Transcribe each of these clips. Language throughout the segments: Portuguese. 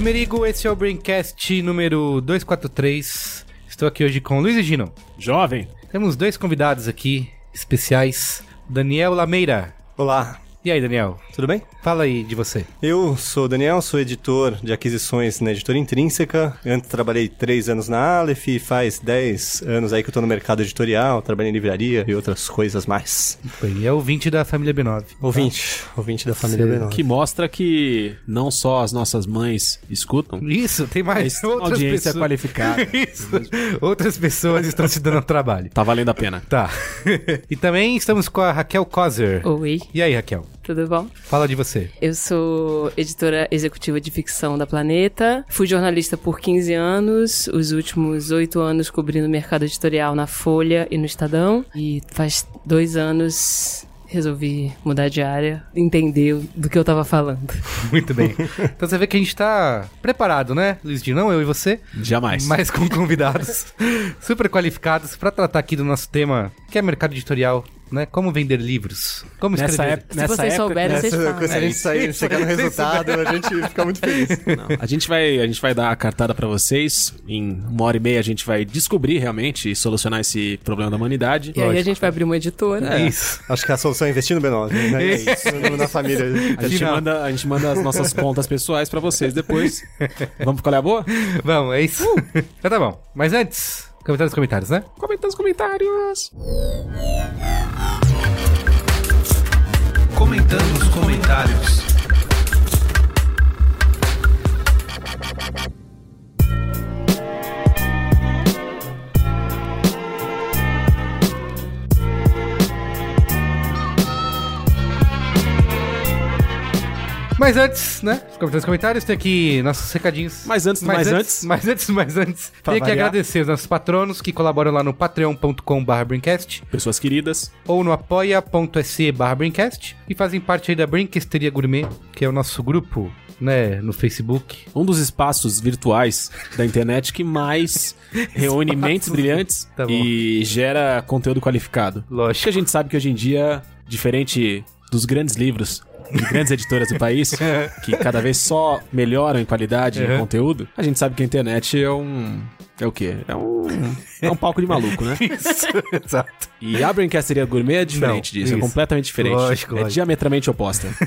Merigo, esse é o Braincast número 243. Estou aqui hoje com o Luiz e Gino. Jovem. Temos dois convidados aqui, especiais. Daniel Lameira. Olá, E aí, Daniel? tudo bem? Fala aí de você. Eu sou o Daniel, sou editor de aquisições na editora Intrínseca. Antes trabalhei três anos na Aleph e faz dez anos aí que eu tô no mercado editorial, trabalhei em livraria e outras coisas mais. E é ouvinte da família B9. Ouvinte, ouvinte da família Cê- B9. Que mostra que não só as nossas mães escutam, Isso, tem mais outras audiência pessoas. qualificada. Isso. Outras pessoas estão se dando trabalho. Tá valendo a pena. Tá. e também estamos com a Raquel Kozer. Oi, E aí, Raquel? Tudo bom? Fala de você. Eu sou editora executiva de ficção da Planeta. Fui jornalista por 15 anos, os últimos oito anos cobrindo o mercado editorial na Folha e no Estadão. E faz dois anos resolvi mudar de área, entender do que eu tava falando. Muito bem. Então você vê que a gente tá preparado, né, Luiz Di? Não eu e você? Jamais. Mas com convidados super qualificados pra tratar aqui do nosso tema, que é mercado editorial, né? Como vender livros. Como Nessa escrever. época, Se nessa vocês época, souberem, nessa- vocês falam. Se a gente sair, chegar no resultado, a gente fica muito feliz. Não, a gente vai, a gente vai dar a cartada pra vocês. Em uma hora e meia a gente vai descobrir realmente e solucionar esse problema da humanidade. E aí a gente vai abrir uma editora. Isso. Acho que a solução é investir no B9, né? É isso, na família. A gente, Final. manda, a gente manda as nossas contas pessoais pra vocês depois. Vamos pro qual é a boa? Vamos, é isso. então tá bom. Mas antes, comentários nos comentários, né? Comenta nos comentários. Comentando nos comentários. Mas antes, né? Os comentários nos comentários, tem aqui nossos recadinhos. Mas antes do mais antes. Mas antes, mas antes. Pra Tem que agradecer os nossos patronos que colaboram lá no patreon.com.br Brincast Pessoas queridas. ou no apoia.se Brincast e fazem parte aí da Brinquesteria Gourmet, que é o nosso grupo, né, no Facebook. Um dos espaços virtuais da internet que mais reúne mentes brilhantes Tá e gera conteúdo qualificado. Lógico. Porque a gente sabe que hoje em dia, diferente dos grandes livros de grandes editoras do país, que cada vez só melhoram em qualidade e Uhum. conteúdo, a gente sabe que a internet é um. É o quê? É um. É um palco de maluco, né? Isso, exato. E a Brincasteria Gourmet é diferente Não, disso, isso. é completamente diferente. Lógico, é lógico. diametramente oposta.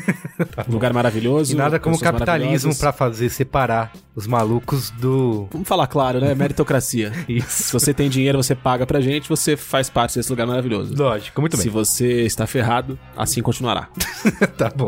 Um lugar maravilhoso. E nada como pessoas capitalismo maravilhosas. pra fazer separar os malucos do. Vamos falar claro, né? Meritocracia. Isso. Se você tem dinheiro, você paga pra gente, você faz parte desse lugar maravilhoso. Lógico, muito Se bem. você está ferrado, assim continuará. tá bom.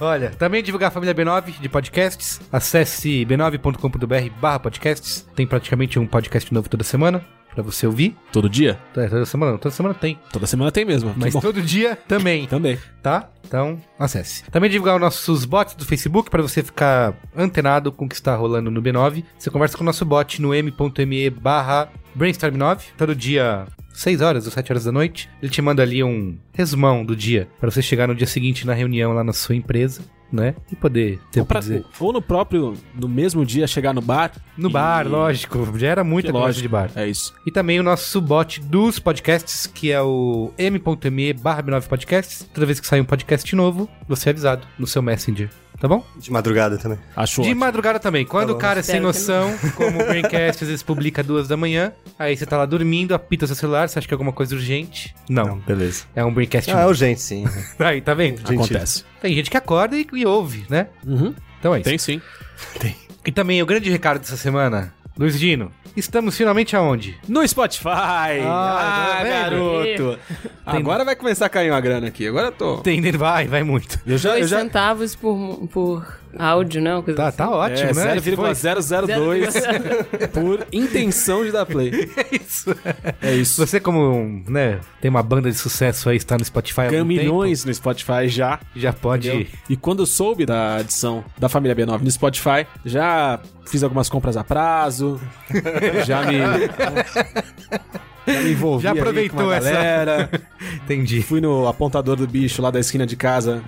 Olha, também divulgar a família B9 de podcasts. Acesse b9.com.br barra podcasts. Tem praticamente um podcast novo toda semana pra você ouvir. Todo dia? É, Toda semana não, toda semana tem. Toda semana tem mesmo. Mas todo dia também. Também. tá? Então, acesse. Também divulgar os nossos bots do Facebook para você ficar antenado com o que está rolando no B9. Você conversa com o nosso bot no m.me barra brainstorm9, todo dia 6 horas ou 7 horas da noite. Ele te manda ali um resumão do dia para você chegar no dia seguinte na reunião lá na sua empresa, né? E poder ter Ou, pra- dizer. ou no próprio, no mesmo dia, chegar no bar. No e- bar, lógico. Já era conversa lógico. de bar. É isso. E também o nosso bot dos podcasts, que é o m.me barra B9 podcasts. Toda vez que sair um podcast novo, você é avisado no seu Messenger. Tá bom? De madrugada também. Acho De ótimo. madrugada também. Quando Tá o cara é sem que noção, como o Braincast às vezes publica duas da manhã, aí você tá lá dormindo, apita seu celular, você acha que é alguma coisa urgente? Não. beleza. É um Braincast. Ah, é urgente, sim. Aí, tá vendo? Gente, Acontece. Tem gente que acorda e, e ouve, né? Uhum. Então é isso. Tem sim. E também o grande recado dessa semana, Luiz Dino, estamos finalmente aonde? No Spotify! Ah, tá vendo? garoto! Agora vai começar a cair uma grana aqui. Agora eu tô. Entendendo? Vai, vai muito. Eu já, eu Dois já, centavos por, por áudio, né? Coisa Tá, assim. tá ótimo, é, né? Esse foi- 0,002 por intenção de dar play. É isso. É isso. Você, como né, tem uma banda de sucesso aí, está no Spotify há Ganha tempo, milhões no Spotify já. já pode. entendeu? E quando eu soube da adição da família B9 no Spotify, já fiz algumas compras a prazo, já me. Já me envolvi Já aproveitou essa- galera. Entendi. Fui no apontador do bicho lá da esquina de casa.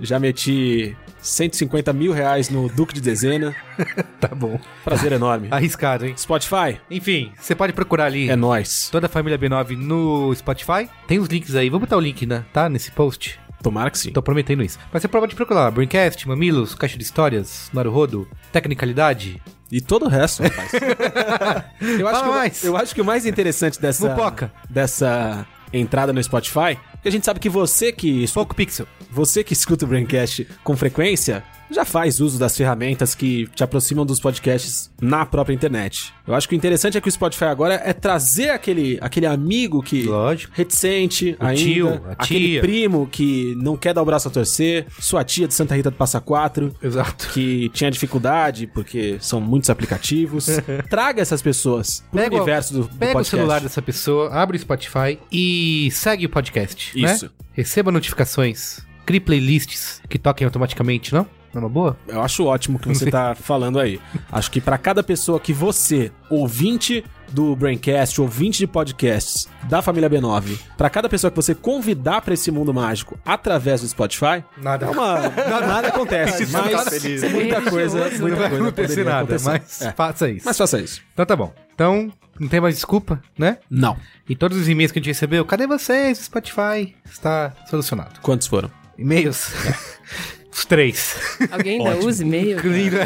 Já meti 150 mil reais no Duque de Dezena. Tá bom. Prazer enorme. Arriscado, hein? Spotify, Enfim, você pode procurar ali é nóis. toda a família B9 no Spotify. Tem os links aí. Vou botar o link, né? Tá? Nesse post. Tomara que sim. Tô prometendo isso. Mas você pode procurar lá. Braincast, Mamilos, Caixa de Histórias, Naruhodo, Tecnicalidade. E todo o resto, rapaz. eu, acho Fala que, o- mais. eu acho que o mais interessante dessa, Mupoca. dessa entrada no Spotify é que a gente sabe que você que, Pouco Pixel. você que escuta o Braincast com frequência já faz uso das ferramentas que te aproximam dos podcasts na própria internet. Eu acho que o interessante é que o Spotify agora é trazer aquele, aquele amigo que Lógico. reticente O ainda, tio, a aquele tia. primo que não quer dar o braço a torcer, sua tia de Santa Rita do Passa Quatro, Exato. que tinha dificuldade porque são muitos aplicativos. Traga essas pessoas pro Pega o- universo do, do Pega o celular dessa pessoa, abre o Spotify e segue o podcast. Isso. Né? Receba notificações, crie playlists que toquem automaticamente, não? Não é uma boa? Eu acho ótimo o que você tá falando aí. Acho que pra cada pessoa que você, ouvinte do Braincast, ouvinte de podcasts da família B9, pra cada pessoa que você convidar pra esse mundo mágico através do Spotify, Nada. é uma, nada acontece, Isso tá mas feliz. muita coisa, muita Não vai acontecer nada, acontecer. mas É. faça isso. Mas faça isso. Então tá bom. Então, não tem mais desculpa, né? Não. E todos os e-mails que a gente recebeu, cadê vocês? O Spotify está solucionado. Quantos foram? E-mails? Os três. Alguém ainda usa e-mail? Incluindo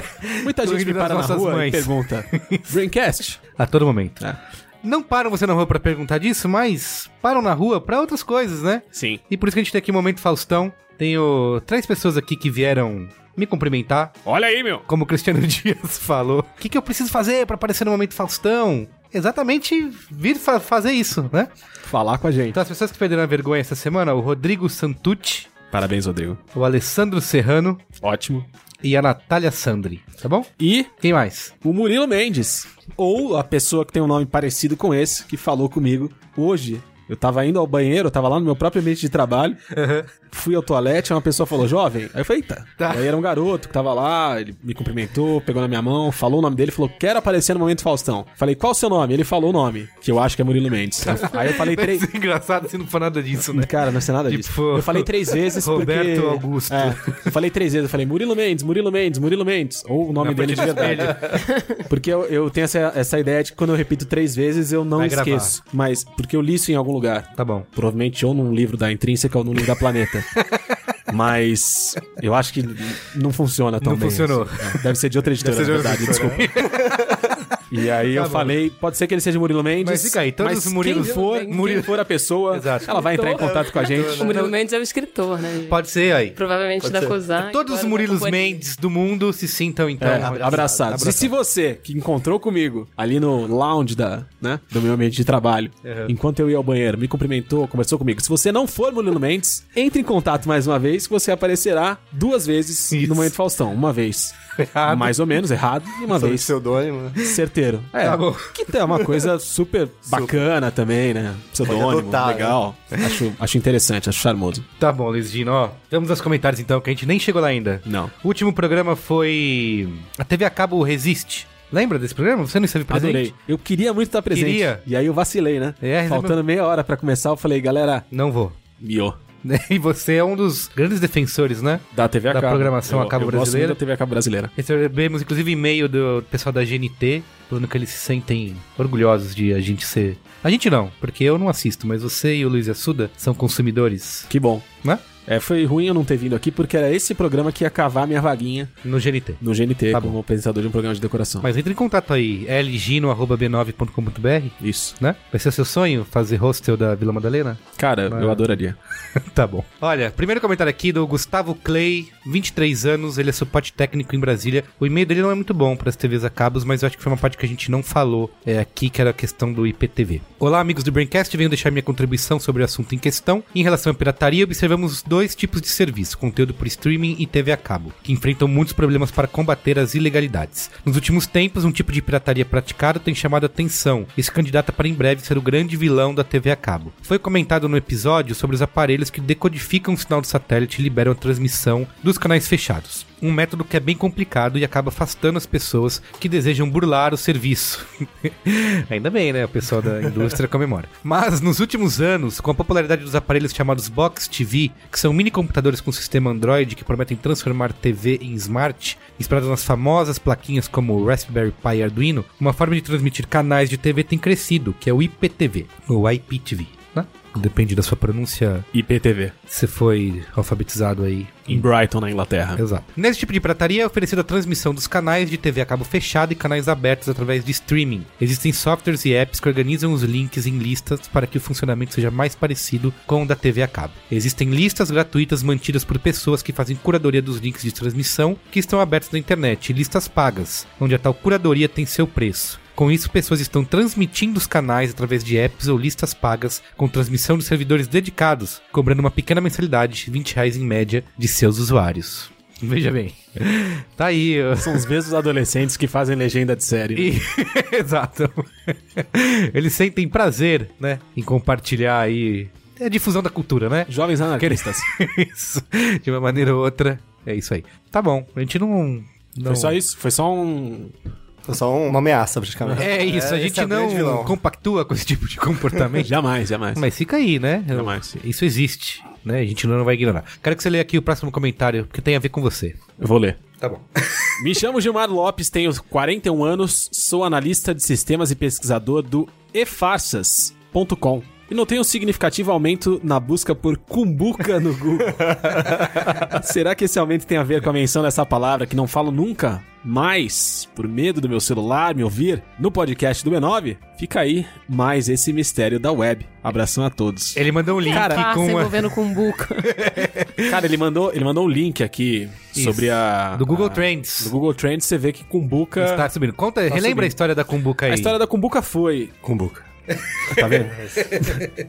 Muita gente me para na rua mães. e pergunta: Braincast? A todo momento. É. Não param você na rua pra perguntar disso, mas param na rua pra outras coisas, né? Sim. E por isso que a gente tem aqui o Momento Faustão. Tenho três pessoas aqui que vieram me cumprimentar. Olha aí, meu. Como o Cristiano Dias falou. O que, que eu preciso fazer pra aparecer no Momento Faustão? Exatamente vir fa- fazer isso, né? Falar com a gente. Então, as pessoas que perderam a vergonha essa semana, o Rodrigo Santucci, Parabéns, Rodrigo. o Alessandro Serrano Ótimo. e a Natália Sandri, tá bom? E Quem mais? o Murilo Mendes. Ou a pessoa que tem um nome parecido com esse, que falou comigo hoje. Eu tava indo ao banheiro, eu tava lá no meu próprio ambiente de trabalho. Fui ao toalete, uma pessoa falou, jovem. Aí eu falei, eita. Tá. Aí era um garoto que tava lá, ele me cumprimentou, pegou na minha mão, falou o nome dele, falou, quero aparecer no Momento Faustão. Falei, qual o seu nome? Ele falou o nome, que eu acho que é Murilo Mendes. Aí eu falei três. Engraçado se não for nada disso, né? Cara, não sei nada disso. Tipo, eu falei três vezes Roberto porque... Augusto. É, eu falei três vezes. Eu falei Murilo Mendes, Murilo Mendes, Murilo Mendes. Ou o nome Na dele de verdade. Porque eu, eu tenho essa, essa ideia de que quando eu repito três vezes, eu não Vai gravar. esqueço. Mas porque eu li isso em algum lugar. Tá bom. Provavelmente ou num livro da Intrínseca ou num livro da Planeta. Mas eu acho que não funciona tão Não bem. funcionou. assim. Deve ser de outra editora, Deve ser de na outra verdade. Desculpa. E aí eu bom. falei, pode ser que ele seja Murilo Mendes. Mas fica aí, todos mas os Murilos- quem for, Murilo- quem for a pessoa, Exato. ela vai entrar em contato com a gente. O Murilo Mendes é o escritor, né? Pode ser aí. Provavelmente da Cozar. Todos os Murilos Mendes do mundo se sintam, então, É, abraçados. E se você, que encontrou comigo ali no lounge da, né, do meu ambiente de trabalho, Uhum. enquanto eu ia ao banheiro, me cumprimentou, conversou comigo. Se você não for Murilo Mendes, entre em contato mais uma vez, que você aparecerá duas vezes Isso. no Momento Faustão. Uma vez Errado. mais ou menos errado e uma Sob vez pseudônimo. né? certeiro. É, Tá bom. que é uma coisa super bacana também, né? Pseudônimo, adotar, legal. Acho, acho interessante, acho charmoso. Tá bom, Luiz Gino, ó. Vamos aos comentários então, que a gente nem chegou lá ainda. Não. O último programa foi. A TV a cabo Resiste. Lembra desse programa? Você não esteve presente? Adorei. Eu queria muito estar presente. Queria. E aí eu vacilei, né? É, Faltando meia hora pra começar, eu falei, galera, Não vou. miou. E você é um dos grandes defensores, né? Da TV a Da cabo. programação eu, a cabo eu gosto brasileira. muito da TV a cabo brasileira. Recebemos, inclusive, e-mail do pessoal da GNT, falando que eles se sentem orgulhosos de a gente ser. A gente não, porque eu não assisto, mas você e o Luiz Assuda são consumidores, Que bom. né? É, foi ruim eu não ter vindo aqui, porque era esse programa que ia cavar minha vaguinha No GNT. no GNT, Tá como apresentador de um programa de decoração. Mas entre em contato aí, lgino.b9.com.br, Isso. né? Vai ser seu sonho fazer hostel da Vila Madalena? Cara, eu adoraria. tá bom. Olha, primeiro comentário aqui do Gustavo Clay, 23 anos, ele é suporte técnico em Brasília. O e-mail dele não é muito bom para as TVs a cabos, mas eu acho que foi uma parte que a gente não falou é, aqui, que era a questão do IPTV. Olá, amigos do Braincast, venho deixar minha contribuição sobre o assunto em questão. Em relação à pirataria, observamos dois tipos de serviço, conteúdo por streaming e TV a cabo, que enfrentam muitos problemas para combater as ilegalidades. Nos últimos tempos, um tipo de pirataria praticado tem chamado a atenção e se candidata para em breve ser o grande vilão da TV a cabo. Foi comentado no episódio sobre os aparelhos que decodificam o sinal do satélite e liberam a transmissão dos canais fechados. Um método que é bem complicado e acaba afastando as pessoas que desejam burlar o serviço. Ainda bem, né? O pessoal da indústria comemora. Mas nos últimos anos, com a popularidade dos aparelhos chamados Box TV, que são mini computadores com sistema Android que prometem transformar TV em smart, inspirados nas famosas plaquinhas como Raspberry Pi e Arduino, uma forma de transmitir canais de TV tem crescido, que é o IPTV, ou IPTV? Depende da sua pronúncia, IPTV. se foi alfabetizado aí Em Brighton, na Inglaterra. Exato. Nesse tipo de pirataria é oferecida a transmissão dos canais de TV a cabo fechado e canais abertos através de streaming. Existem softwares e apps que organizam os links em listas para que o funcionamento seja mais parecido com o da TV a cabo. Existem listas gratuitas mantidas por pessoas que fazem curadoria dos links de transmissão que estão abertos na internet e listas pagas, onde a tal curadoria tem seu preço. Com isso, pessoas estão transmitindo os canais através de apps ou listas pagas com transmissão de servidores dedicados, cobrando uma pequena mensalidade, 20 reais em média, de seus usuários. Veja bem. Tá aí. ó. São os mesmos adolescentes que fazem legenda de série. E- Exato. Eles sentem prazer, né, em compartilhar aí é a difusão da cultura, né? Jovens anarquistas. Isso. De uma maneira ou outra. É isso aí. Tá bom. A gente não. não... Foi só isso? Foi só um... Foi só uma ameaça, praticamente. É isso, a esse gente é grande não compactua com esse tipo de comportamento. Jamais, jamais. Mas fica aí, né? Jamais. Isso existe, né? A gente não vai ignorar. Quero que você leia aqui o próximo comentário, porque tem a ver com você. Eu vou ler. Tá bom. Me chamo Gilmar Lopes, tenho 41 anos, sou analista de sistemas e pesquisador do efarsas.com. E notei um significativo aumento na busca por cumbuca no Google. Será que esse aumento tem a ver com a menção dessa palavra que não falo nunca mais, por medo do meu celular me ouvir, no podcast do B9? Fica aí mais esse mistério da web. Abração a todos. Ele mandou um link Cara, Passa com a... envolvendo cumbuca. Cara, ele mandou, ele mandou um link aqui Isso. sobre a... do Google a- Trends. Do Google Trends, você vê que cumbuca... Está subindo. Conta, relembra subindo. a história da cumbuca aí. A história da cumbuca foi. Cumbuca. Tá vendo?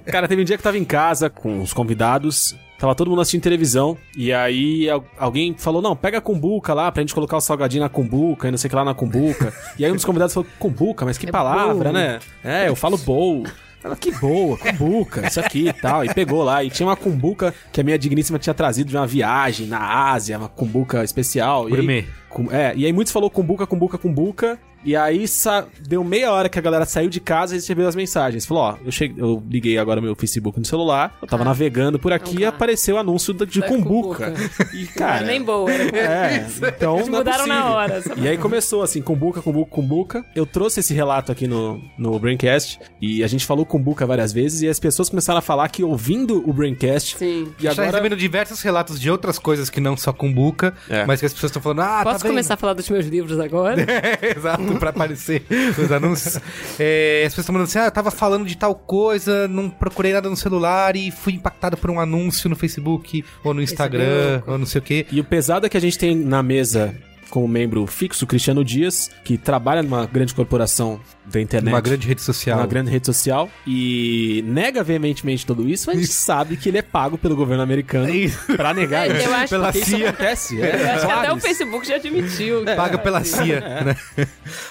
Cara, teve um dia que tava em casa com os convidados. Tava todo mundo assistindo televisão. E aí al- alguém falou: Não, pega a cumbuca lá pra gente colocar o salgadinho na cumbuca e não sei o que lá na cumbuca. e aí um dos convidados falou: Cumbuca, mas que palavra, bowl. né? É, eu falo bowl. Ela, que boa, cumbuca, isso aqui e tal. E pegou lá. E tinha uma cumbuca que a minha digníssima tinha trazido de uma viagem na Ásia, uma cumbuca especial. E aí- Gourmet. com- é, e aí muitos falou cumbuca, cumbuca, cumbuca. E aí sa- deu meia hora que a galera saiu de casa e recebeu as mensagens. Falou, ó, eu, cheguei, eu liguei agora meu Facebook no celular, eu tava navegando por aqui e Ah. apareceu o anúncio de cumbuca. cumbuca. E, cara... nem boa, boa. É, então Eles não é mudaram na possível. hora. sabe? E aí começou assim, cumbuca, cumbuca, cumbuca. Eu trouxe esse relato aqui no, no Braincast e a gente falou cumbuca várias vezes e as pessoas começaram a falar que ouvindo o Braincast... Sim. E agora... recebendo diversos relatos de outras coisas que não só cumbuca, É. mas que as pessoas estão falando, ah, Posso vendo? começar a falar dos meus livros agora? Exato, pra aparecer nos anúncios. É, as pessoas estão mandando assim, ah, eu tava falando de tal coisa, não procurei nada no celular e fui impactado por um anúncio no Facebook ou no Instagram, Facebook. ou não sei o quê. E o pesado é que a gente tem na mesa como membro fixo Cristiano Dias, que trabalha numa grande corporação da internet. Uma grande rede social. uma grande rede social e nega veementemente tudo isso, mas a gente sabe que ele é pago pelo governo americano Isso. pra negar É, isso. eu acho Pela isso CIA. acontece. Eu É, acho que até o isso. Facebook já admitiu. Paga pela CIA, né?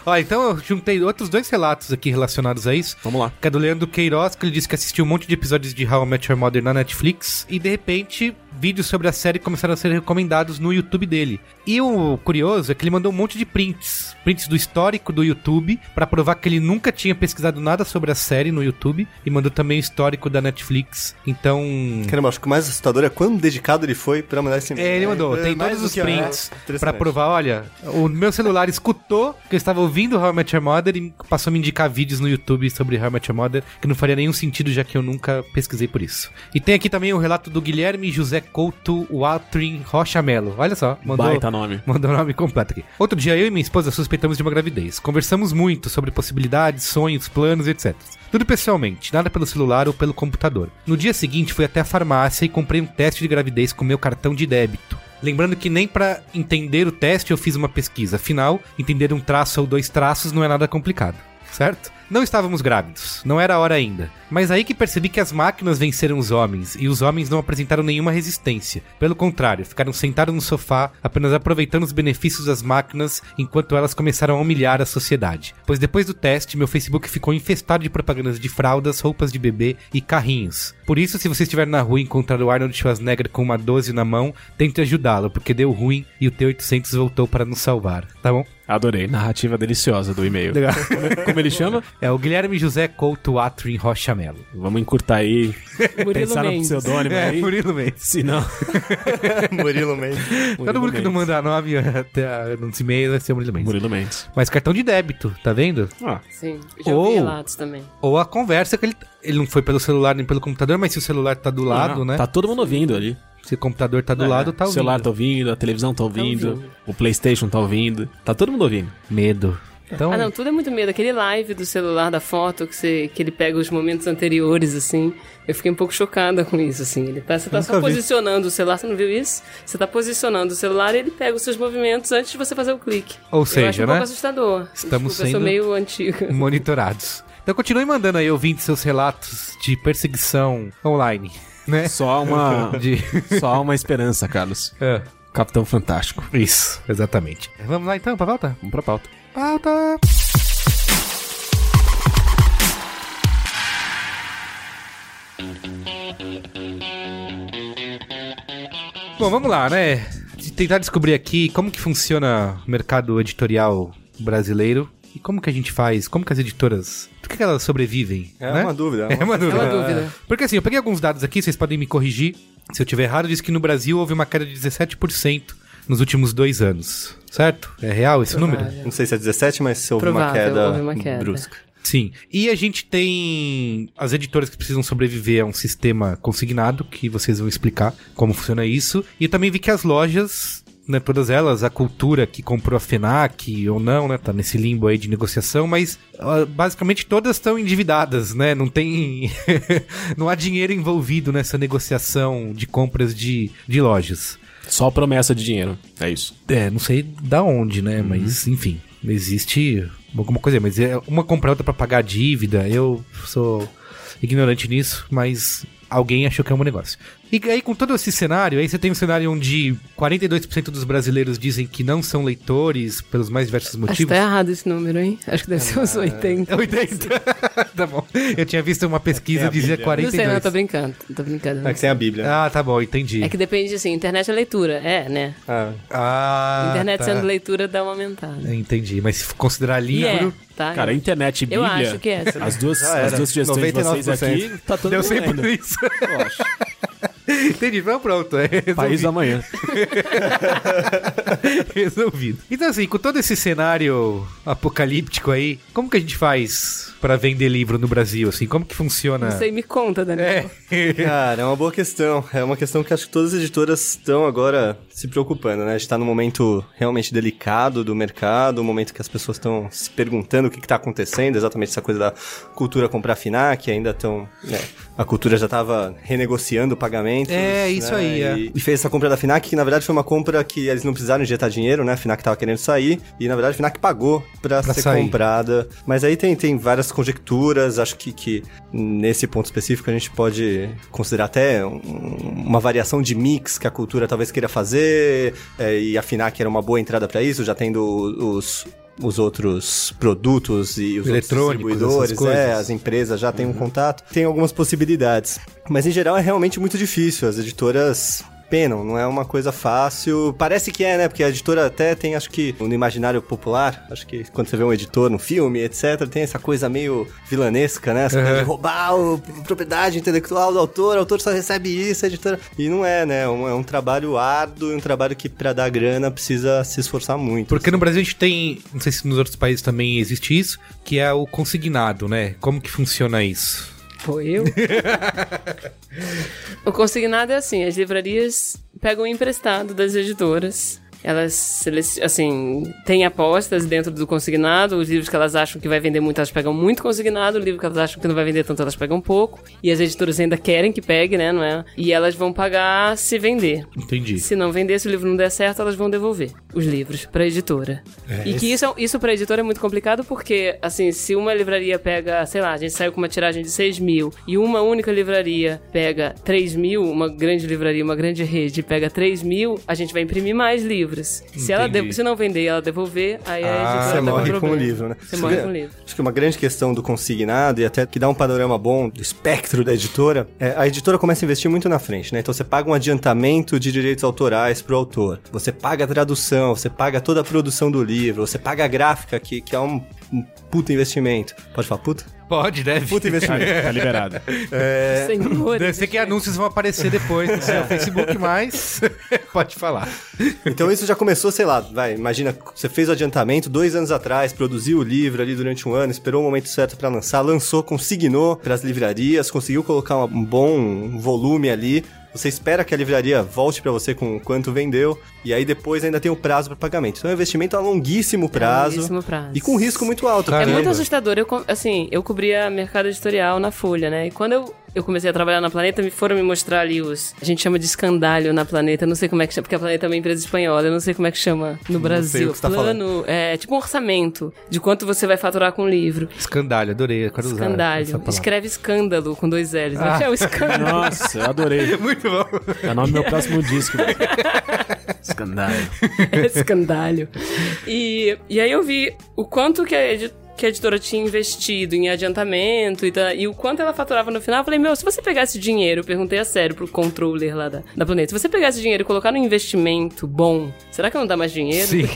Ó, então eu juntei outros dois relatos aqui relacionados a isso. Vamos lá. Que é do Leandro Queiroz, que ele disse que assistiu um monte de episódios de How I Met Your Mother na Netflix e de repente vídeos sobre a série começaram a ser recomendados no YouTube dele. E o curioso é que ele mandou um monte de prints, prints do histórico do YouTube pra provar que ele nunca tinha pesquisado nada sobre a série no YouTube e mandou também o histórico da Netflix. Então, Caramba, acho que o mais assustador é quão dedicado ele foi pra mandar esse é, ele mandou. É, Tem todos do os prints é, pra interessante. provar, olha, o meu celular escutou que eu estava ouvindo How I Met Your Mother e passou a me indicar vídeos no YouTube sobre How I Met Your Mother, que não faria nenhum sentido já que eu nunca pesquisei por isso. E tem aqui também o relato do Guilherme José Couto Watrin Rocha Melo. Olha só, mandou, Baita nome. mandou o nome completo aqui. Outro dia eu e minha esposa suspeitamos de uma gravidez. Conversamos muito sobre possibilidades, sonhos, planos, etc. Tudo pessoalmente, nada pelo celular ou pelo computador. No dia seguinte fui até a farmácia e comprei um teste de gravidez com meu cartão de débito. Lembrando que nem pra entender o teste eu fiz uma pesquisa. Afinal, entender um traço ou dois traços não é nada complicado, certo? Não estávamos grávidos, não era a hora ainda. Mas aí que percebi que as máquinas venceram os homens e os homens não apresentaram nenhuma resistência. Pelo contrário, ficaram sentados no sofá, apenas aproveitando os benefícios das máquinas enquanto elas começaram a humilhar a sociedade. Pois depois do teste, meu Facebook ficou infestado de propagandas de fraldas, roupas de bebê e carrinhos. Por isso, se você estiver na rua e encontrar o Arnold Schwarzenegger com uma 12 na mão, tente ajudá-lo, porque deu ruim e o T-800 voltou para nos salvar, tá bom? Adorei. Narrativa deliciosa do e-mail. Como ele chama? É o Guilherme José Couto Atrin Rocha Melo. Vamos encurtar aí. Murilo pensar no Mendes. pseudônimo É, aí. Murilo Mendes. Se não. Murilo Mendes. Todo mundo que não Mendes. manda nome até nos e-mails vai ser o Murilo Mendes. Murilo Mendes. Mas cartão de débito, tá vendo? Ah, Sim, já Ou- relatos também. Ou a conversa que ele. Ele não foi pelo celular nem pelo computador, mas se o celular tá do lado, não, né? Tá todo mundo ouvindo ali. Se o computador tá do É, lado, tá O ouvindo. celular tá ouvindo, a televisão tá ouvindo, ouvindo. o PlayStation tá ouvindo. Tá todo mundo ouvindo. Medo. Então, Ah, não, tudo é muito medo. Aquele live do celular, da foto, que, você, que ele pega os momentos anteriores, assim. Eu fiquei um pouco chocada com isso, assim. Ele tá, você tá só vi. posicionando o celular, você não viu isso? Você tá posicionando o celular e ele pega os seus movimentos antes de você fazer o clique. Ou eu seja, acho um né? pouco assustador. Estamos Desculpa, eu sendo- sou meio antiga. monitorados. Então continue mandando aí, ouvindo seus relatos de perseguição online, né? Só uma. De... só uma esperança, Carlos. É, Capitão Fantástico. Isso, exatamente. Vamos lá então, pra pauta? Vamos pra pauta. Pauta! Bom, vamos lá, né? Tentar descobrir aqui como que funciona o mercado editorial brasileiro e como que a gente faz, como que as editoras, por que, que elas sobrevivem? É né? uma dúvida. É uma É dúvida. uma dúvida. Porque assim, eu peguei alguns dados aqui, vocês podem me corrigir se eu tiver errado. Diz que no Brasil houve uma queda de 17% nos últimos dois anos. Certo? É real esse número? Provável. Não sei se é 17, mas se houve uma Provável, queda, houve uma queda. brusca. Sim. E a gente tem as editoras que precisam sobreviver a um sistema consignado, que vocês vão explicar como funciona isso. E eu também vi que as lojas, né, todas elas, a cultura que comprou a FENAC ou não, né, tá nesse limbo aí de negociação, mas ah, basicamente todas estão endividadas, né? Não tem não há dinheiro envolvido nessa negociação de compras de, de lojas. Só promessa de dinheiro. É isso. É, não sei da onde, né? Mas, enfim, existe alguma coisa. aí, Mas é uma comprar outra pra pagar a dívida. Eu sou ignorante nisso, mas alguém achou que é um bom negócio. E aí, com todo esse cenário, aí você tem um cenário onde 42% dos brasileiros dizem que não são leitores pelos mais diversos Acho que motivos. tá errado esse número, hein? Acho que deve ser uns 80. É 80. tá bom. Eu tinha visto uma pesquisa É a que dizia Bíblia. 42. Não sei, não, tô brincando. Tô brincando. É que tem a Bíblia. Ah, tá bom, entendi. É que depende, assim, internet é leitura. É, né? Ah, Ah, internet tá. sendo leitura dá uma aumentada. Entendi, mas se considerar E é, livro... tá? Cara, internet e Eu Bíblia. acho que é. As duas, Já as duas sugestões de vocês 99%. aqui, tá todo Deu mundo sempre lendo. isso. Eu acho. Entendi, então pronto. É resolvido. País amanhã. resolvido. Então assim, com todo esse cenário apocalíptico aí, como que a gente faz pra vender livro no Brasil, assim? Como que funciona? Não sei, me conta, Daniel. É. Cara, é uma boa questão. É uma questão que acho que todas as editoras estão agora se preocupando, né? A gente tá num momento realmente delicado do mercado, um momento que as pessoas estão se perguntando o que, que tá acontecendo, exatamente essa coisa da cultura comprar FINAC, ainda estão. Né? A cultura já tava renegociando pagamentos. É, isso né? aí, é. E, e fez essa compra da FINAC, que na verdade foi uma compra que eles não precisaram injetar dinheiro, né? A FINAC tava querendo sair, e na verdade a FINAC pagou pra, Pra ser sair. comprada. Mas aí tem, tem várias conjecturas, acho que, que nesse ponto específico a gente pode considerar até um- uma variação de mix que a cultura talvez queira fazer, é, e a FINAC era uma boa entrada para isso, já tendo os, os outros produtos e os distribuidores, é, as empresas já têm um contato, tem algumas possibilidades. Mas em geral é realmente muito difícil, as editoras penam, não é uma coisa fácil. Parece que é, né? Porque a editora até tem, acho que, no imaginário popular, acho que quando você vê um editor no filme, etc., tem essa coisa meio vilanesca, né? Essa coisa de roubar o- a propriedade intelectual do autor, o autor só recebe isso, a editora. E não é, né? É um, é um trabalho árduo e um trabalho que, pra dar grana, precisa se esforçar muito. Porque no Brasil a gente tem, não sei se nos outros países também existe isso, que é o consignado, né? Como que funciona isso? Foi eu? o consignado é assim, as livrarias pegam emprestado das editoras elas, assim, têm apostas dentro do consignado. Os livros que elas acham que vai vender muito, elas pegam muito consignado. O livro que elas acham que não vai vender tanto, elas pegam pouco. E as editoras ainda querem que pegue, né, não é? E elas vão pagar se vender. Entendi. Se não vender, se o livro não der certo, elas vão devolver os livros pra editora. e que isso, é- isso pra editora é muito complicado porque, assim, se uma livraria pega, sei lá, a gente saiu com uma tiragem de 6 mil e uma única livraria pega 3 mil, uma grande livraria, uma grande rede pega 3 mil, a gente vai imprimir mais livros. Se, ela de- se não vender e ela devolver, aí a Ah, editora Você morre com o livro, né? Você morre com o livro. Acho que uma grande questão do consignado e até que dá um panorama bom do espectro da editora, é, a editora começa a investir muito na frente, né? Então você paga um adiantamento de direitos autorais pro autor, você paga a tradução, você paga toda a produção do livro, você paga a gráfica, que, que é um, um puta investimento. Pode falar puta? Pode, deve. Puta Tá, investimento. tá liberado. É, Senhores, Deve ser que anúncios vão aparecer depois no seu Facebook, mas pode falar. Então isso já começou, sei lá, vai, imagina, você fez o adiantamento dois anos atrás, produziu o livro ali durante um ano, esperou o momento certo pra lançar, lançou, consignou pras livrarias, conseguiu colocar um bom volume ali. Você espera que a livraria volte pra você com quanto vendeu, e aí depois ainda tem o prazo para pagamento. Então é um investimento a longuíssimo prazo, longuíssimo prazo. e com risco muito alto. É Caramba. muito assustador. Eu, assim, eu cobria mercado editorial na Folha, né? E quando eu, eu comecei a trabalhar na Planeta, me foram me mostrar ali os... A gente chama de escandalho na Planeta. Não sei como é que chama, porque a Planeta é uma empresa espanhola. Eu não sei como é que chama no sei Brasil. o que você tá Plano, é tipo um orçamento de quanto você vai faturar com o livro. Escandalho, adorei. Eu quero Escandalho. Escreve escândalo com dois L's. Ah. É o escândalo. Nossa, eu adorei. Muito bom. É o nome do meu próximo disco. Escandalho. escandalho. E, e aí eu vi o quanto que a, edi- que a editora tinha investido em adiantamento e, tá- e o quanto ela faturava no final. Eu falei, meu, se você pegar esse dinheiro, eu perguntei a sério pro controller lá da, da Planeta, se você pegar esse dinheiro e colocar num investimento bom, será que não dá mais dinheiro? Sim.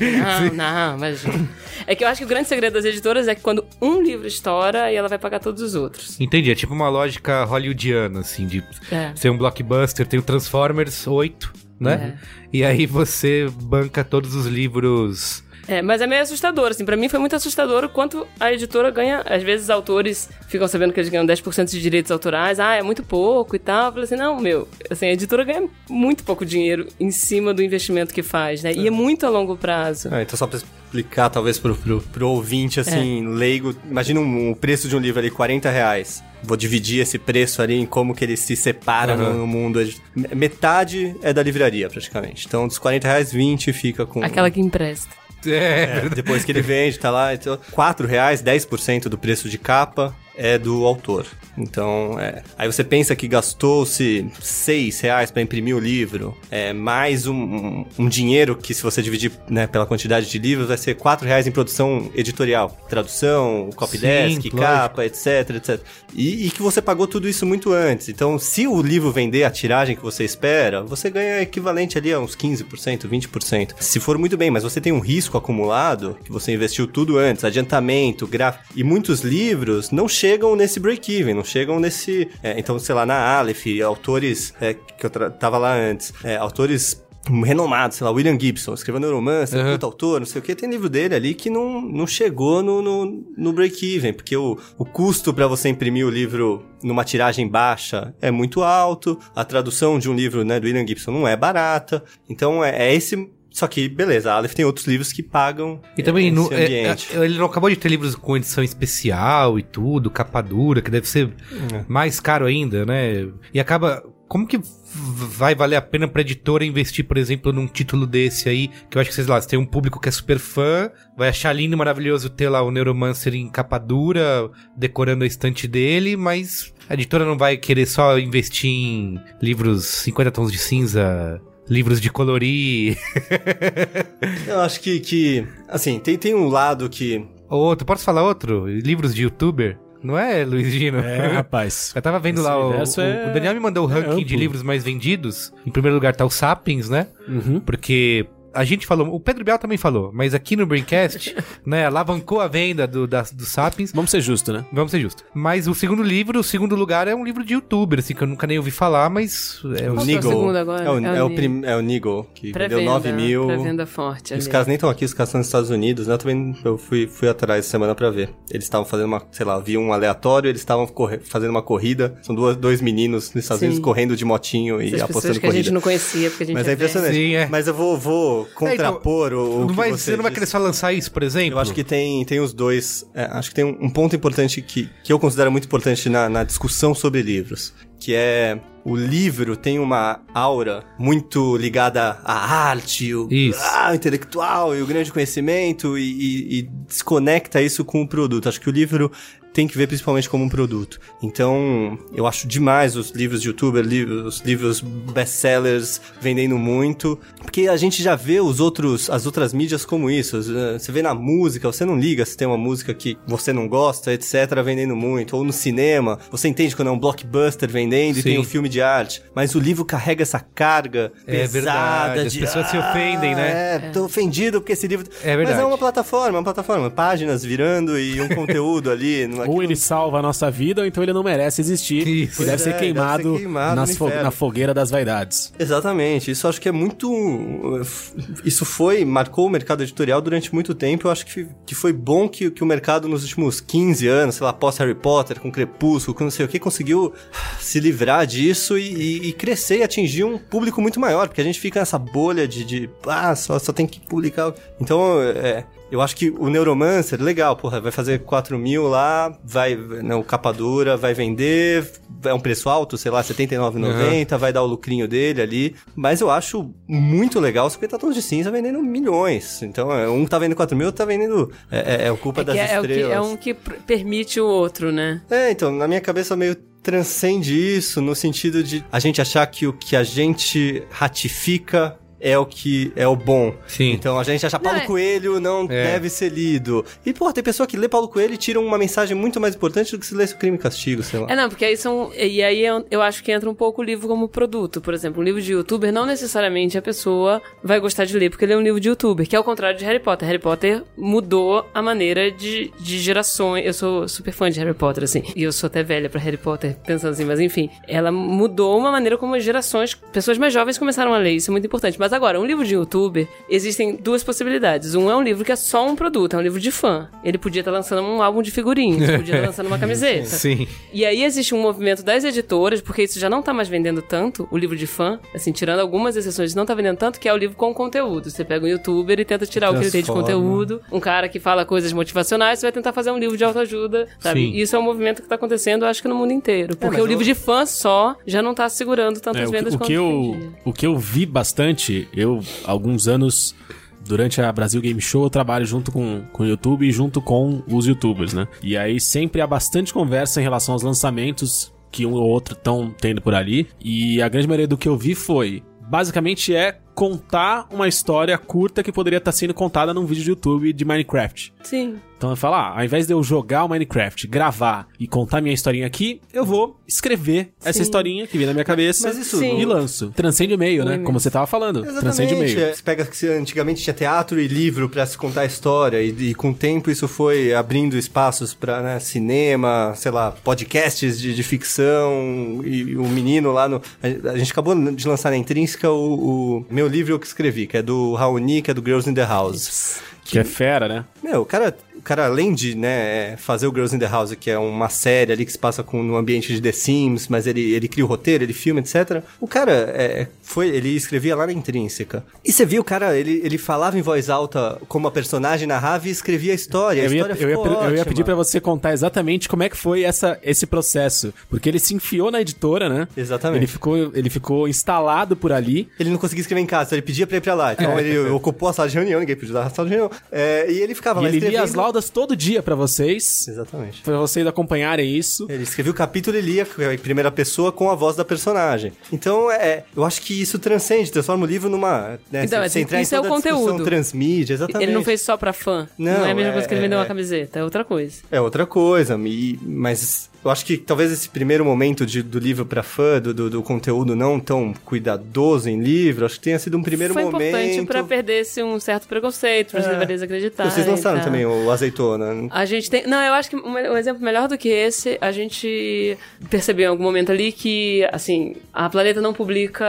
Não, não, imagina. É que eu acho que o grande segredo das editoras é que quando um livro estoura, e ela vai pagar todos os outros. Entendi, é tipo uma lógica hollywoodiana, assim, de É. ser um blockbuster, tem o Transformers 8, né? E aí você banca todos os livros. É, mas é meio assustador, assim, pra mim foi muito assustador o quanto a editora ganha, às vezes autores ficam sabendo que eles ganham 10% de direitos autorais, ah, é muito pouco e tal, eu falei assim, não, meu, assim, a editora ganha muito pouco dinheiro em cima do investimento que faz, né, e é muito a longo prazo. Ah, então só pra explicar, talvez, pro, pro, pro ouvinte, assim, leigo, imagina um, o preço de um livro ali, 40 reais. Vou dividir esse preço ali em como que ele se separa Aham. no, no mundo. Metade é da livraria, praticamente. Então, dos 40 reais, 20 fica com... Aquela que empresta. É, É, depois que ele vende, tá lá. Então, 4 reais, 10% do preço de capa é do autor. Então, é, aí você pensa que gastou-se 6 reais para imprimir o livro, é, mais um, um, um dinheiro que se você dividir né, pela quantidade de livros, vai ser 4 reais em produção editorial. Tradução, copy Sim, capa, etc, etc. E, e que você pagou tudo isso muito antes. Então, se o livro vender a tiragem que você espera, você ganha equivalente ali a uns 15%, 20%. Se for muito bem, mas você tem um risco acumulado, que você investiu tudo antes, adiantamento, gráfico. E muitos livros não chegam nesse break-even, não chegam nesse. é, então, sei lá, na Aleph, autores é, que eu tava lá antes, é, autores renomados, sei lá, William Gibson, escreveu Neuromancer, Uhum. puta autor, não sei o que, tem livro dele ali que não, não chegou no, no, no break-even, porque o, o custo para você imprimir o livro numa tiragem baixa é muito alto, a tradução de um livro né, do William Gibson não é barata, então é, é esse... Só que, beleza, a Aleph tem outros livros que pagam E também é, no- é, ambiente. é, ele não acabou de ter livros com edição especial e tudo, capa dura, que deve ser É. mais caro ainda, né? E acaba. Como que vai valer a pena pra editora investir, por exemplo, num título desse aí? Que eu acho que, sei lá, você tem um público que é super fã, vai achar lindo e maravilhoso ter lá o Neuromancer em capa dura, decorando a estante dele, mas a editora não vai querer só investir em livros 50 tons de cinza. Livros de colorir. Eu acho que, que assim, tem, tem um lado que Outro, posso falar outro? Livros de youtuber? Não é, Luiz Gino? É, rapaz. Eu tava vendo lá, o, o- é- o Daniel me mandou o é ranking de amplo. livros mais vendidos. Em primeiro lugar tá o Sapiens, né? Uhum. Porque a gente falou, o Pedro Bial também falou, mas aqui no Braincast, né, alavancou a venda do, da, do Sapiens. Vamos ser justos, né? Vamos ser justos. Mas o segundo livro, o segundo lugar é um livro de youtuber, assim, que eu nunca nem ouvi falar, mas é O que é o Nigel. agora? É o, É o é o, Ni- prim- é o Nigel, que vendeu Pré-venda, 9 mil. Pré-venda forte. Os caras nem estão aqui, os caras estão nos Estados Unidos, né? Eu também eu fui, fui atrás essa semana pra ver. Eles estavam fazendo uma, sei lá, vi um aleatório, eles estavam fazendo uma corrida. São duas, dois meninos nos Estados Sim. Unidos correndo de motinho e Essas apostando que a gente corrida. não conhecia, porque a gente Mas é velho. impressionante. Sim, é. Mas eu vou, vou contrapor o, o não vai, você você não vai querer só lançar isso, por exemplo? Eu acho que tem, tem os dois. é, acho que tem um, um ponto importante que, que eu considero muito importante na, na discussão sobre livros, que é o livro tem uma aura muito ligada à arte, o, ah, intelectual e o grande conhecimento e, e- e desconecta isso com o produto. Acho que o livro tem que ver principalmente como um produto. Então, eu acho demais os livros de youtuber, os livros best-sellers vendendo muito, porque a gente já vê os outros, as outras mídias como isso. Você vê na música, você não liga se tem uma música que você não gosta, etc, vendendo muito, ou no cinema, você entende quando é um blockbuster vendendo e Sim. tem um filme de arte, mas o livro carrega essa carga É pesada verdade, as de, pessoas se ofendem, né? É, tô ofendido porque esse livro É verdade. Mas é uma plataforma, é uma plataforma, páginas virando e um conteúdo ali, não- Ou ele salva a nossa vida, ou então ele não merece existir. Isso. E deve Pois ser é, queimado, deve ser queimado fo- inferno. na fogueira das vaidades. Exatamente, isso acho que é muito. Isso foi, marcou o mercado editorial durante muito tempo. Eu acho que, que foi bom que, que o mercado nos últimos 15 anos, sei lá, pós Harry Potter, com Crepúsculo, com não sei o que, conseguiu se livrar disso e, e- e crescer e atingir um público muito maior, porque a gente fica nessa bolha de, de ah, só, só tem que publicar. Então, é. Eu acho que o Neuromancer, legal, porra, vai fazer 4 mil lá, vai, não, capa dura, vai vender, é um preço alto, sei lá, R$ 79,90, vai dar o lucrinho dele ali. Mas eu acho muito legal os 50 tons de cinza vendendo milhões. Então, é, um tá vendendo 4 mil, outro tá vendendo. É, é, é o culpa É, das é, é o que, estrelas. é um que permite o outro, né? É, então, na minha cabeça meio transcende isso no sentido de a gente achar que o que a gente ratifica é o que é o bom. Sim. Então a gente acha Paulo Não, é- Coelho não É. deve ser lido. E, pô, tem pessoa que lê Paulo Coelho e tira uma mensagem muito mais importante do que se lesse o Crime e Castigo, sei lá. É, não, porque aí são. E aí eu, eu acho que entra um pouco o livro como produto. Por exemplo, um livro de youtuber, não necessariamente a pessoa vai gostar de ler, porque ele é um livro de youtuber, que é o contrário de Harry Potter. Harry Potter mudou a maneira de, de gerações. Eu sou super fã de Harry Potter, assim. E eu sou até velha pra Harry Potter, pensando assim, mas enfim. Ela mudou uma maneira como as gerações, pessoas mais jovens começaram a ler. Isso é muito importante. Mas agora, um livro de youtuber, existem duas possibilidades. Um é um livro que é só um produto, é um livro de fã. Ele podia estar lançando um álbum de figurinhas, podia estar lançando uma camiseta. Sim. E aí existe um movimento das editoras, porque isso já não tá mais vendendo tanto, o livro de fã, assim, tirando algumas exceções, não tá vendendo tanto, que é o livro com conteúdo. Você pega um youtuber e tenta tirar o que ele tem de Transforma. conteúdo. Um cara que fala coisas motivacionais, você vai tentar fazer um livro de autoajuda, sabe? Sim. E isso é um movimento que tá acontecendo, eu acho que no mundo inteiro. Porque mas o livro eu- de fã só já não tá segurando tantas É, o, vendas o quanto que eu, o que eu vi bastante, eu, alguns anos, durante a Brasil Game Show, eu trabalho junto com, com o YouTube e junto com os youtubers, né? E aí sempre há bastante conversa em relação aos lançamentos que um ou outro estão tendo por ali. E a grande maioria do que eu vi foi. Basicamente é contar uma história curta que poderia estar sendo contada num vídeo de YouTube de Minecraft. Sim. Então eu falo, ah, ao invés de eu jogar o Minecraft, gravar e contar minha historinha aqui, eu vou escrever essa Sim. historinha que vem na minha cabeça Mas isso Sim. e lanço. Transcende o meio, né? Sim. Como você tava falando. Transcende o Exatamente. meio. É, Você pega que antigamente tinha teatro e livro pra se contar a história e, e com o tempo isso foi abrindo espaços pra né, cinema, sei lá, podcasts de, de ficção e, o menino lá no... A, a gente acabou de lançar na Intrínseca o, o meu livro que escrevi, que é do Raoni, que é do Girls in the House. Que é fera, né? Meu, o cara, cara além de, né, fazer o Girls in the House, que é uma série ali que se passa com, no ambiente de The Sims, mas ele, ele cria o roteiro, ele filma, etc. O cara é, foi, ele escrevia lá na Intrínseca. E você viu o cara, ele, ele falava em voz alta como a personagem narrava e escrevia a história. A Eu ia, história eu, ia, pe- eu ia ótima. pedir pra você contar exatamente como é que foi essa, esse processo. Porque ele se enfiou na editora, né? Exatamente. Ele ficou, ele ficou instalado por ali. Ele não conseguia escrever em casa, ele pedia pra ir pra lá. Então ele ocupou a sala de reunião, ninguém pediu da sala de reunião. É, e ele ficava e lá ele lia as laudas todo dia pra vocês. Exatamente. Pra vocês acompanharem isso. Ele escrevia o capítulo e lia em primeira pessoa com a voz da personagem. Então, é, eu acho que isso transcende, transforma o livro numa. Né, Então, se mas você entrar isso em é o conteúdo. Transmídia, exatamente. Ele não fez só pra fã. Não, Não, é a mesma é- coisa que ele vendeu é- uma camiseta, é outra coisa. É outra coisa, e- mas Eu acho que talvez esse primeiro momento de- do livro pra fã, do, do, do conteúdo não tão cuidadoso em livro, acho que tenha sido um primeiro Foi momento. importante pra perder esse um certo preconceito, para as É. livrarias acreditarem. Vocês lançaram tá? também o Azeitona. A gente tem. Não, eu acho que um, um exemplo melhor do que esse, a gente percebeu em algum momento ali que, assim, a Planeta não publica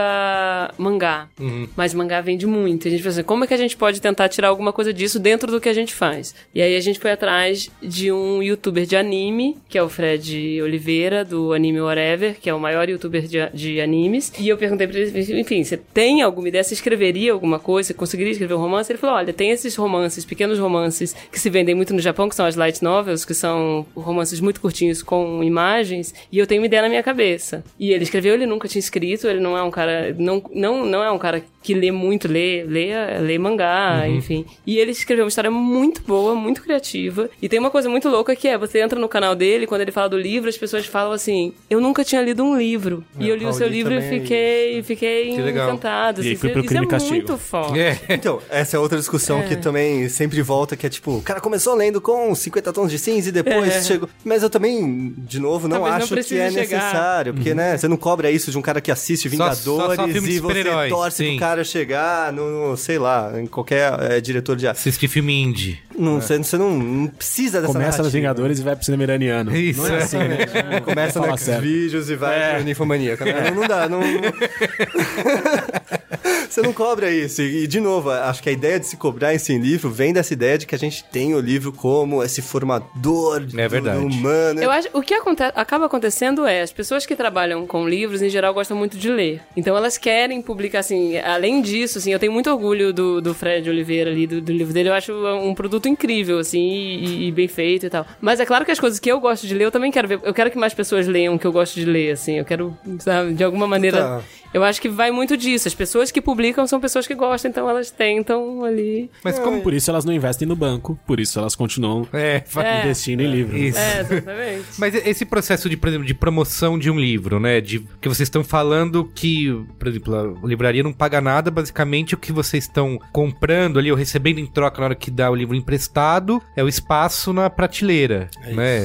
mangá, mas mangá vende muito. E a gente pensou assim, como é que a gente pode tentar tirar alguma coisa disso dentro do que a gente faz? E aí a gente foi atrás de um youtuber de anime, que é o Fred Oliveira, do Anime Whatever, que é o maior youtuber de, de animes. E eu perguntei pra ele, enfim, você tem alguma ideia? Você escreveria alguma coisa? Você conseguiria escrever um romance? Ele falou, olha, tem esses romances, pequenos romances, que se vendem muito no Japão, que são as light novels, que são romances muito curtinhos com imagens, e eu tenho uma ideia na minha cabeça. E ele escreveu, ele nunca tinha escrito, ele não é um cara, não, não, não é um cara que lê muito, lê, lê, lê mangá, enfim. E ele escreveu uma história muito boa, muito criativa. E tem uma coisa muito louca que é, você entra no canal dele, quando ele fala do livro, as pessoas falam assim, eu nunca tinha lido um livro. e eu li o seu livro e é fiquei, fiquei Que legal. encantada. E aí assim, isso Crime é Castigo. muito forte. É. Então, essa é outra discussão que também sempre volta, que é tipo, o cara começou lendo com 50 tons de cinza e depois É. chegou. Mas eu também, de novo, não Talvez não acho que precise é chegar. necessário, porque, né, você não cobra isso de um cara que assiste Só- só- Vingadores só filme de e você torce sim. pro cara chegar no, no, sei lá, em qualquer eh, diretor de arte. Assistir filme indie. Não, você, você não, não precisa dessa Começa nos narrativa. Vingadores e vai pro cinema iraniano. Isso, Não é é. assim, né? Começa no Fala sério. Xvideos e vai É. pro Ninfomaníaca. né? Não, não dá, não... não- Você não cobra isso. E, de novo, acho que a ideia de se cobrar isso em livro vem dessa ideia de que a gente tem o livro como esse formador do, É verdade. do humano. Eu acho, o que aconte- acaba acontecendo é, as pessoas que trabalham com livros, em geral, gostam muito de ler. Então elas querem publicar, assim, além disso, assim, eu tenho muito orgulho do, do Fred Oliveira ali, do, do livro dele, eu acho um produto incrível, assim, e, e bem feito e tal. Mas é claro que as coisas que eu gosto de ler, eu também quero ver, eu quero que mais pessoas leiam o que eu gosto de ler, assim, eu quero, sabe, de alguma maneira... Tá. Eu acho que vai muito disso. As pessoas que publicam são pessoas que gostam, então elas tentam ali. Mas como. Por isso elas não investem no banco, por isso elas continuam É, fa- É. investindo em livro. Isso. É, exatamente. Mas esse processo de, por exemplo, de promoção de um livro, né? De que vocês estão falando que, por exemplo, a livraria não paga nada, basicamente o que vocês estão comprando ali ou recebendo em troca na hora que dá o livro emprestado é o espaço na prateleira, né?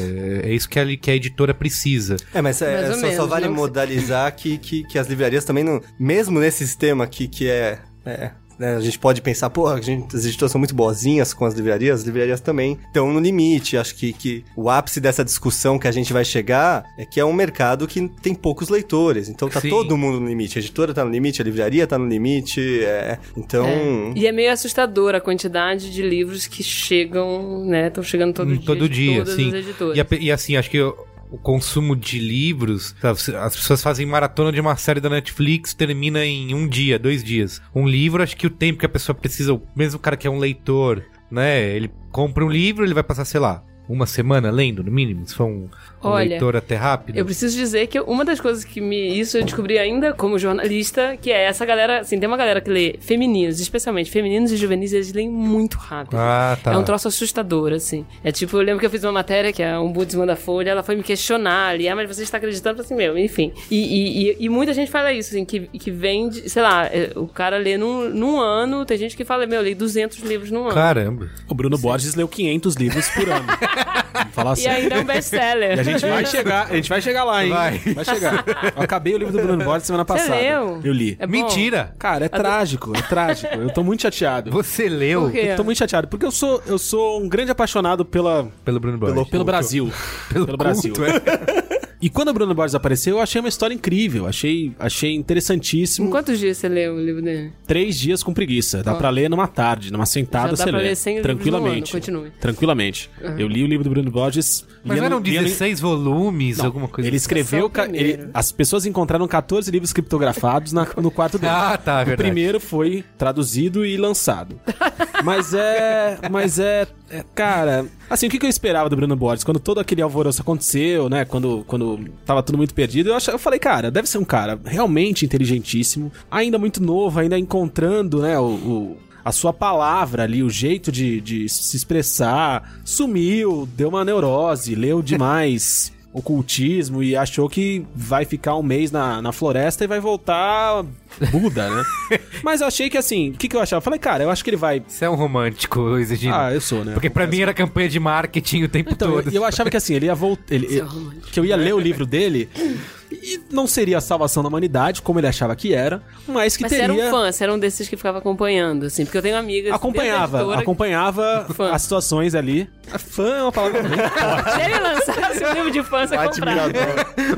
É isso que a, que a editora precisa. É, mas é, ou só, só menos, vale não sei. modalizar que, que, que as livrarias também não. Mesmo nesse sistema aqui que é. é, né, a gente pode pensar, porra, a gente- as editoras são muito boazinhas com as livrarias, as livrarias também estão no limite. Acho que, que o ápice dessa discussão que a gente vai chegar é que é um mercado que tem poucos leitores. Então tá Sim. todo mundo no limite. A editora tá no limite, a livraria tá no limite. é, então. É. E é meio assustador a quantidade de livros que chegam, né? Estão chegando todo Hum, dia. todo dia, todas sim. as editoras. E, e assim, acho que o, o consumo de livros, sabe, as pessoas fazem maratona de uma série da Netflix, termina em um dia, dois dias. Um livro, acho que o tempo que a pessoa precisa, mesmo o cara que é um leitor, né? Ele compra um livro, ele vai passar, sei lá, uma semana lendo, no mínimo, se for um, um Olha, leitor até rápido. Eu preciso dizer que uma das coisas que me. Isso eu descobri ainda como jornalista, que é essa galera. Assim, tem uma galera que lê femininos, especialmente femininos e juvenis, eles leem muito rápido. Ah, tá. É um troço assustador, assim. É tipo, eu lembro que eu fiz uma matéria que é um budismo da Folha, ela foi me questionar ali, ah, mas você está acreditando? Eu falei assim, meu, enfim. E, e, e- e muita gente fala isso, assim, que, que vende, sei lá, é, o cara lê num, num ano, tem gente que fala, meu, eu li 200 livros num ano. Caramba. O Bruno Borges leu 500 livros por ano. E sério. ainda é um best-seller. E a gente vai chegar, a gente vai chegar lá, hein? Vai. chegar. Eu acabei o livro do Bruno Borges semana passada. leu? Eu li. É? Mentira! Cara, é trágico, é trágico. Eu tô muito chateado. Você leu Por quê? Eu tô muito chateado, porque eu sou, eu sou um grande apaixonado pela, pelo Bruno Borges? pelo Brasil. Pelo, Brasil. culto, é. E quando o Bruno Borges apareceu, eu achei uma história incrível. Achei, achei Em interessantíssimo. quantos dias você leu o livro dele? Três dias com preguiça. Dá Ó. pra ler numa tarde, numa sentada Já dá você pra lê. ler 100 livros Tranquilamente. no ano, continue. Tranquilamente. Eu li o livro do Bruno Borges. Mas eram no- lia no- 16 volumes, Não, alguma coisa Ele assim? escreveu. O ca- ele- as pessoas encontraram 14 livros criptografados na- no quarto dele. Ah, tá, O verdade. primeiro foi traduzido e lançado. mas é. Mas é, é, Cara, assim, o que, eu esperava do Bruno Borges? Quando todo aquele alvoroço aconteceu, né? Quando, quando tava tudo muito perdido, eu, ach, eu falei, cara, deve ser um cara realmente inteligentíssimo, ainda muito novo, ainda encontrando, né? o- o a sua palavra ali, o jeito de, de se expressar, sumiu, deu uma neurose, leu demais. ocultismo e achou que vai ficar um mês na, na floresta e vai voltar Buda, né? Mas eu achei que assim, o que, que eu achava? Eu falei, cara, eu acho que ele vai. Você é um romântico exigindo. Ah, eu sou, né? Porque pra mim era campanha de marketing o tempo Então, todo. eu, eu achava que assim, ele ia voltar. Romântico. que eu ia ler o livro dele e não seria a salvação da humanidade, como ele achava que era, mas que Mas você teria. era um fã, você era um desses que ficava acompanhando, assim, porque eu tenho amigas. Acompanhava, editora, acompanhava Fã. as situações ali. Fã é uma palavra bem forte. Se ele lançasse um livro de fã, você comprava.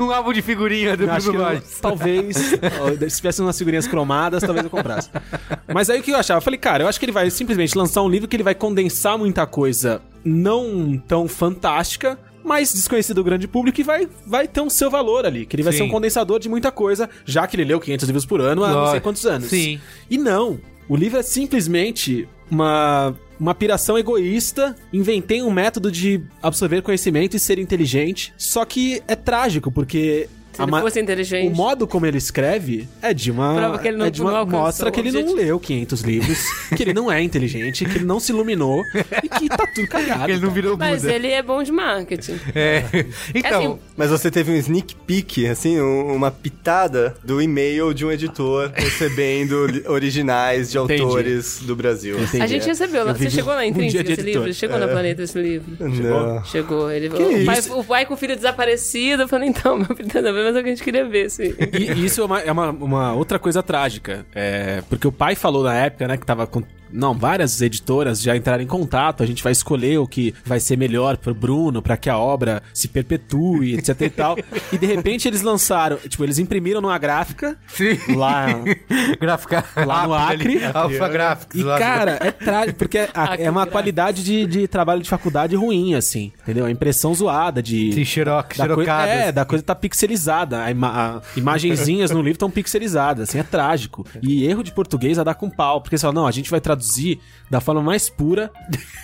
um álbum de figurinha do acho eu- talvez, se tivesse umas figurinhas cromadas, talvez eu comprasse. Mas aí o que eu achava? Eu falei, cara, eu acho que ele vai simplesmente lançar um livro que ele vai condensar muita coisa não tão fantástica, mas desconhecido do grande público e vai, vai ter um seu valor ali. Que ele vai Sim. ser um condensador de muita coisa, já que ele leu 500 livros por ano há não sei quantos anos. Sim. E não, o livro é simplesmente uma, uma piração egoísta. Inventei um método de absorver conhecimento e ser inteligente. Só que é trágico, porque. Se ele fosse inteligente. o modo como ele escreve é de uma. Prova que ele não- é de uma mostra que ele não leu 500 livros, que ele não é inteligente, que ele não se iluminou e que tá tudo cagado. Ele não virou Mas Buda. ele é bom de marketing. É. Então, assim, Mas você teve um sneak peek, assim, um- uma pitada do e-mail de um editor recebendo originais de Entendi. autores do Brasil. Entendi. a gente recebeu, Eu você vi chegou na um intrínseca dia de esse editor. livro? Chegou na planeta esse livro? Não. Chegou. Ele, Que o, pai, isso? o pai com o filho desaparecido. Eu falei, então, meu filho tá mas é o que a gente queria ver. Assim. E isso é uma, é uma, uma outra coisa trágica. É, porque o pai falou na época, né, que tava. Não, várias editoras já entraram em contato. A gente vai escolher o que vai ser melhor pro Bruno, pra que a obra se perpetue, etc e tal. E de repente eles lançaram, tipo, eles imprimiram numa gráfica sim. lá. Gráfica Lá no. Acre. Alpha Graphics. E, lá. cara, é trágico, porque a- Acre é uma gráfico. qualidade de, de trabalho de faculdade ruim, assim. Entendeu? A impressão zoada de. Sim, xerox, da coisa, xerocadas. é, da coisa tá pixelizada. A, ima- a imagenzinhas no livro estão pixelizadas, assim, é trágico. E erro de português a dar com pau. Porque você fala, não, a gente vai traduzir da forma mais pura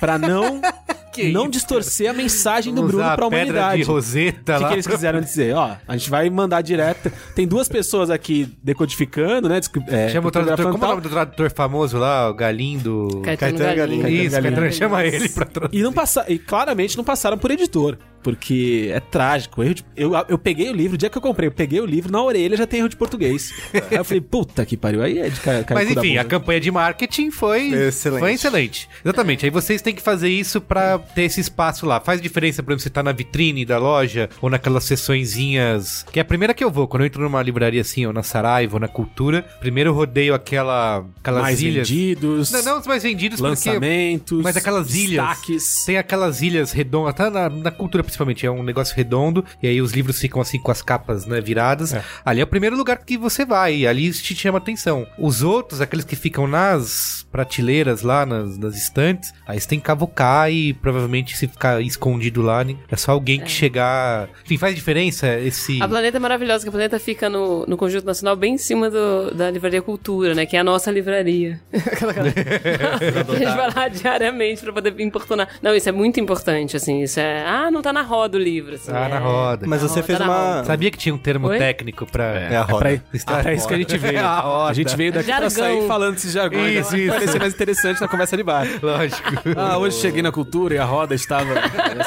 pra não, Que não isso, distorcer a mensagem do Bruno pra a pedra humanidade. de roseta O que, lá. que eles quiseram dizer? Ó, a gente vai mandar direto. Tem duas pessoas aqui decodificando, né? É, Chama o tradutor, como é o nome do tradutor famoso lá? O Galindo... Caetano Caetano. Galinha. Isso. Caetano, chama ele pra traduzir. E, não passa... e claramente não passaram por editor. Porque é trágico. Erro de- eu, eu peguei o livro, o dia que eu comprei, eu peguei o livro, na orelha já tem erro de português. Aí eu falei, puta que pariu. Aí é de ca... Mas enfim, a campanha de marketing foi Excelente. Foi excelente. Exatamente. Aí vocês têm que fazer isso pra ter esse espaço lá. Faz diferença, por exemplo, você tá na vitrine da loja ou naquelas sessõezinhas. Que é a primeira que eu vou. Quando eu entro numa livraria assim, ou na Saraiva, ou na Cultura, primeiro eu rodeio aquela, aquelas mais ilhas. vendidos, Não, não os mais vendidos, porque. lançamentos, Mas aquelas ilhas. destaques. Tem aquelas ilhas redondas, tá na, na cultura principalmente, é um negócio redondo, e aí os livros ficam assim com as capas, né, viradas. Ali é o primeiro lugar que você vai, e ali isso te chama atenção. Os outros, aqueles que ficam nas prateleiras lá, nas, nas estantes, aí você tem que cavocar e provavelmente se ficar escondido lá, né, é só alguém que chegar... Enfim, faz diferença esse... A Planeta é maravilhosa, que a Planeta fica no, no Conjunto Nacional, bem em cima do- da Livraria Cultura, né? Que é a nossa livraria. Aquela- aquela- a gente vai lá diariamente pra poder importunar. Não, isso é muito importante, assim. Isso é... Ah, não tá na roda o livro. Assim, Ah, na é- roda. Mas Na você roda, fez na uma... roda. Sabia que tinha um termo Oi? técnico pra... É a É roda. pra, Está- é pra isso que a gente veio. É a roda. A gente veio daqui pra Jargão. sair falando desses jargões. Isso, isso. Vai ser mais interessante na conversa de bar. Lógico. Ah, hoje cheguei na cultura e a roda estava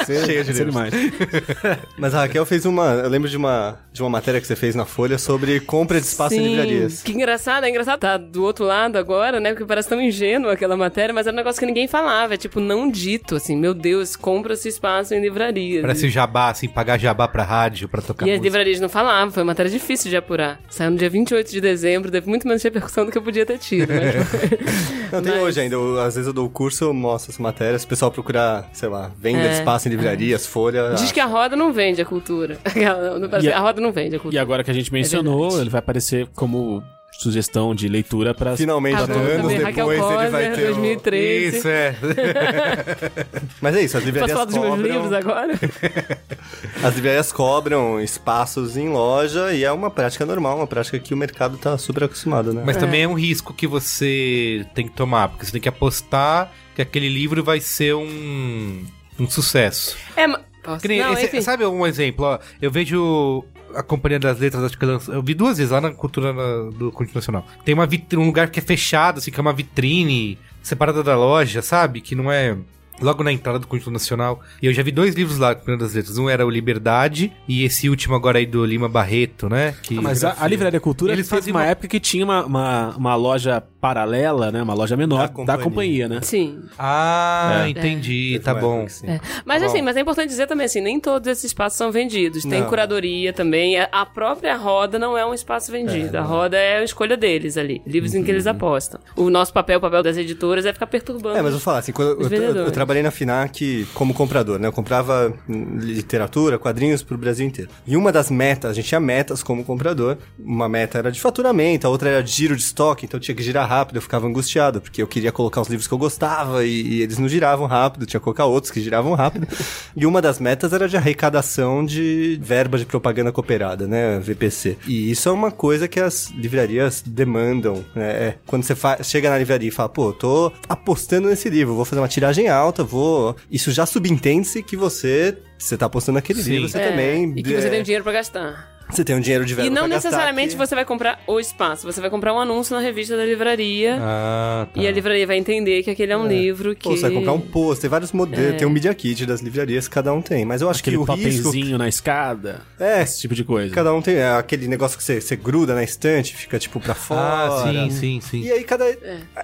ser, Cheia de livros. demais. Mas a Raquel fez uma... Eu lembro de uma, de uma matéria que você fez na Folha sobre compra de espaço em Sim, livrarias. Que engraçado, é engraçado. Tá do outro lado agora, né? Porque parece tão ingênuo aquela matéria, mas era um negócio que ninguém falava. É tipo, não dito, assim. Meu Deus, compra-se espaço em livrarias. Parece jabá, assim, pagar jabá pra rádio, pra tocar E as música. livrarias não falavam, foi uma matéria difícil de apurar. Saiu no dia 28 de dezembro, teve muito menos repercussão do que eu podia ter tido. Mas... Não, tem Mas- hoje ainda. Eu, às vezes eu dou o curso, eu mostro essa matéria. Se o pessoal procurar, sei lá, venda É. de espaço em livrarias, Folha... Diz que a roda não vende a cultura. E a- a roda não vende a E cultura. agora que a gente mencionou, verdade. ele vai aparecer como sugestão de leitura para Finalmente, Ah, bom, anos também, Raquel depois, ele vai ter... um- 2013. Isso, é. Mas é isso, as Posso livrarias falar dos meus livros cobram... agora? As livrarias cobram espaços em loja e é uma prática normal, uma prática que o mercado tá super acostumado, né? Mas também é um risco que você tem que tomar, porque você tem que apostar que aquele livro vai ser um, um sucesso. É, mas... Posso? Nem Não, esse- sabe um exemplo? Ó, eu vejo a Companhia das Letras, acho que lança- eu vi duas vezes lá na cultura na- do Conjunto Nacional. Tem uma um lugar que é fechado, assim, que é uma vitrine separada da loja, sabe? Que não é. logo na entrada do Conjunto Nacional. E eu já vi dois livros lá, Primeiro das Letras. Um era o Liberdade e esse último agora aí do Lima Barreto, né? Que Ah, Mas a, a Livraria Cultura Eles fazem uma uma- época que tinha uma, uma, uma loja paralela, né? Uma loja menor Da da companhia. companhia, né? Sim. Ah, É. entendi, Teve tá uma bom. É. Mas assim, mas é importante dizer também assim, nem todos esses espaços são vendidos. Tem Não. curadoria também. A- A própria roda não é um espaço vendido. a roda é a escolha deles ali. Livros em que eles apostam. O nosso papel, o papel das editoras é ficar perturbando. É, mas vou falar assim, quando eu, eu, eu, trabalhei na FINAC como comprador, né? Eu comprava literatura, quadrinhos pro Brasil inteiro. E uma das metas, a gente tinha metas como comprador. Uma meta era de faturamento, a outra era de giro de estoque, então eu tinha que girar rápido, eu ficava angustiado, porque eu queria colocar os livros que eu gostava e, e eles não giravam rápido, tinha que colocar outros que giravam rápido. e uma das metas era de arrecadação de verba de propaganda cooperada, né? VPC. E isso é uma coisa que as livrarias demandam, né? É, quando você chega na livraria e fala, pô, eu tô apostando nesse livro, vou fazer uma tiragem alta, vou. Isso já subentende-se que você. Você tá apostando naquele Sim. livro, você É, também. E que você é, tem um dinheiro pra gastar. Você tem um dinheiro de verba E não necessariamente você vai comprar o espaço. Você vai comprar um anúncio na revista da livraria. Ah, tá. E a livraria vai entender que aquele é um livro que. Pô, você vai comprar um post, tem vários modelos, tem um Media Kit das livrarias, cada um tem. Mas eu acho Aquele que o risco. papelzinho na escada. É, Esse tipo de coisa. cada um tem é, aquele negócio que você, você gruda na estante, fica tipo pra fora. Ah, sim, sim, sim. E aí cada.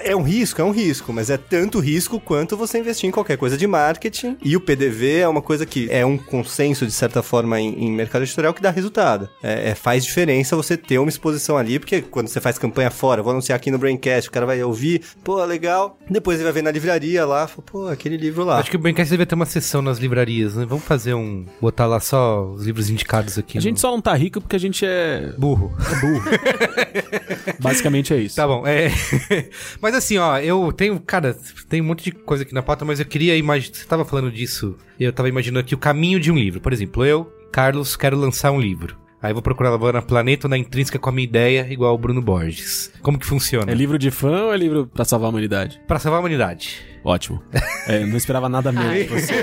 É. um risco, é um risco, mas é tanto risco quanto você investir em qualquer coisa de marketing. E o PDV é uma coisa que é um consenso, de certa forma, em, em mercado editorial que dá resultado. É, é- faz diferença você ter uma exposição ali, porque quando você faz campanha fora, vou anunciar aqui no Braincast, o cara vai ouvir, pô, legal. Depois ele vai ver na livraria lá, fala, pô, aquele livro lá. Acho que o Braincast devia ter uma sessão nas livrarias, né? Vamos fazer um... Botar lá só os livros indicados aqui. A gente no- só não tá rico porque a gente é Burro. burro. Basicamente é isso. Tá bom, é. mas assim, ó, eu tenho, cara, tem um monte de coisa aqui na pauta, mas eu queria imaginar. Você tava falando disso, e eu tava imaginando aqui o caminho de um livro. Por exemplo, eu, Carlos, quero lançar um livro. Aí vou procurar lá na Planeta ou na Intrínseca com a minha ideia, igual o Bruno Borges. Como que funciona? É livro de fã ou é livro pra salvar a humanidade? Pra salvar a humanidade. Ótimo. É, não esperava nada menos você.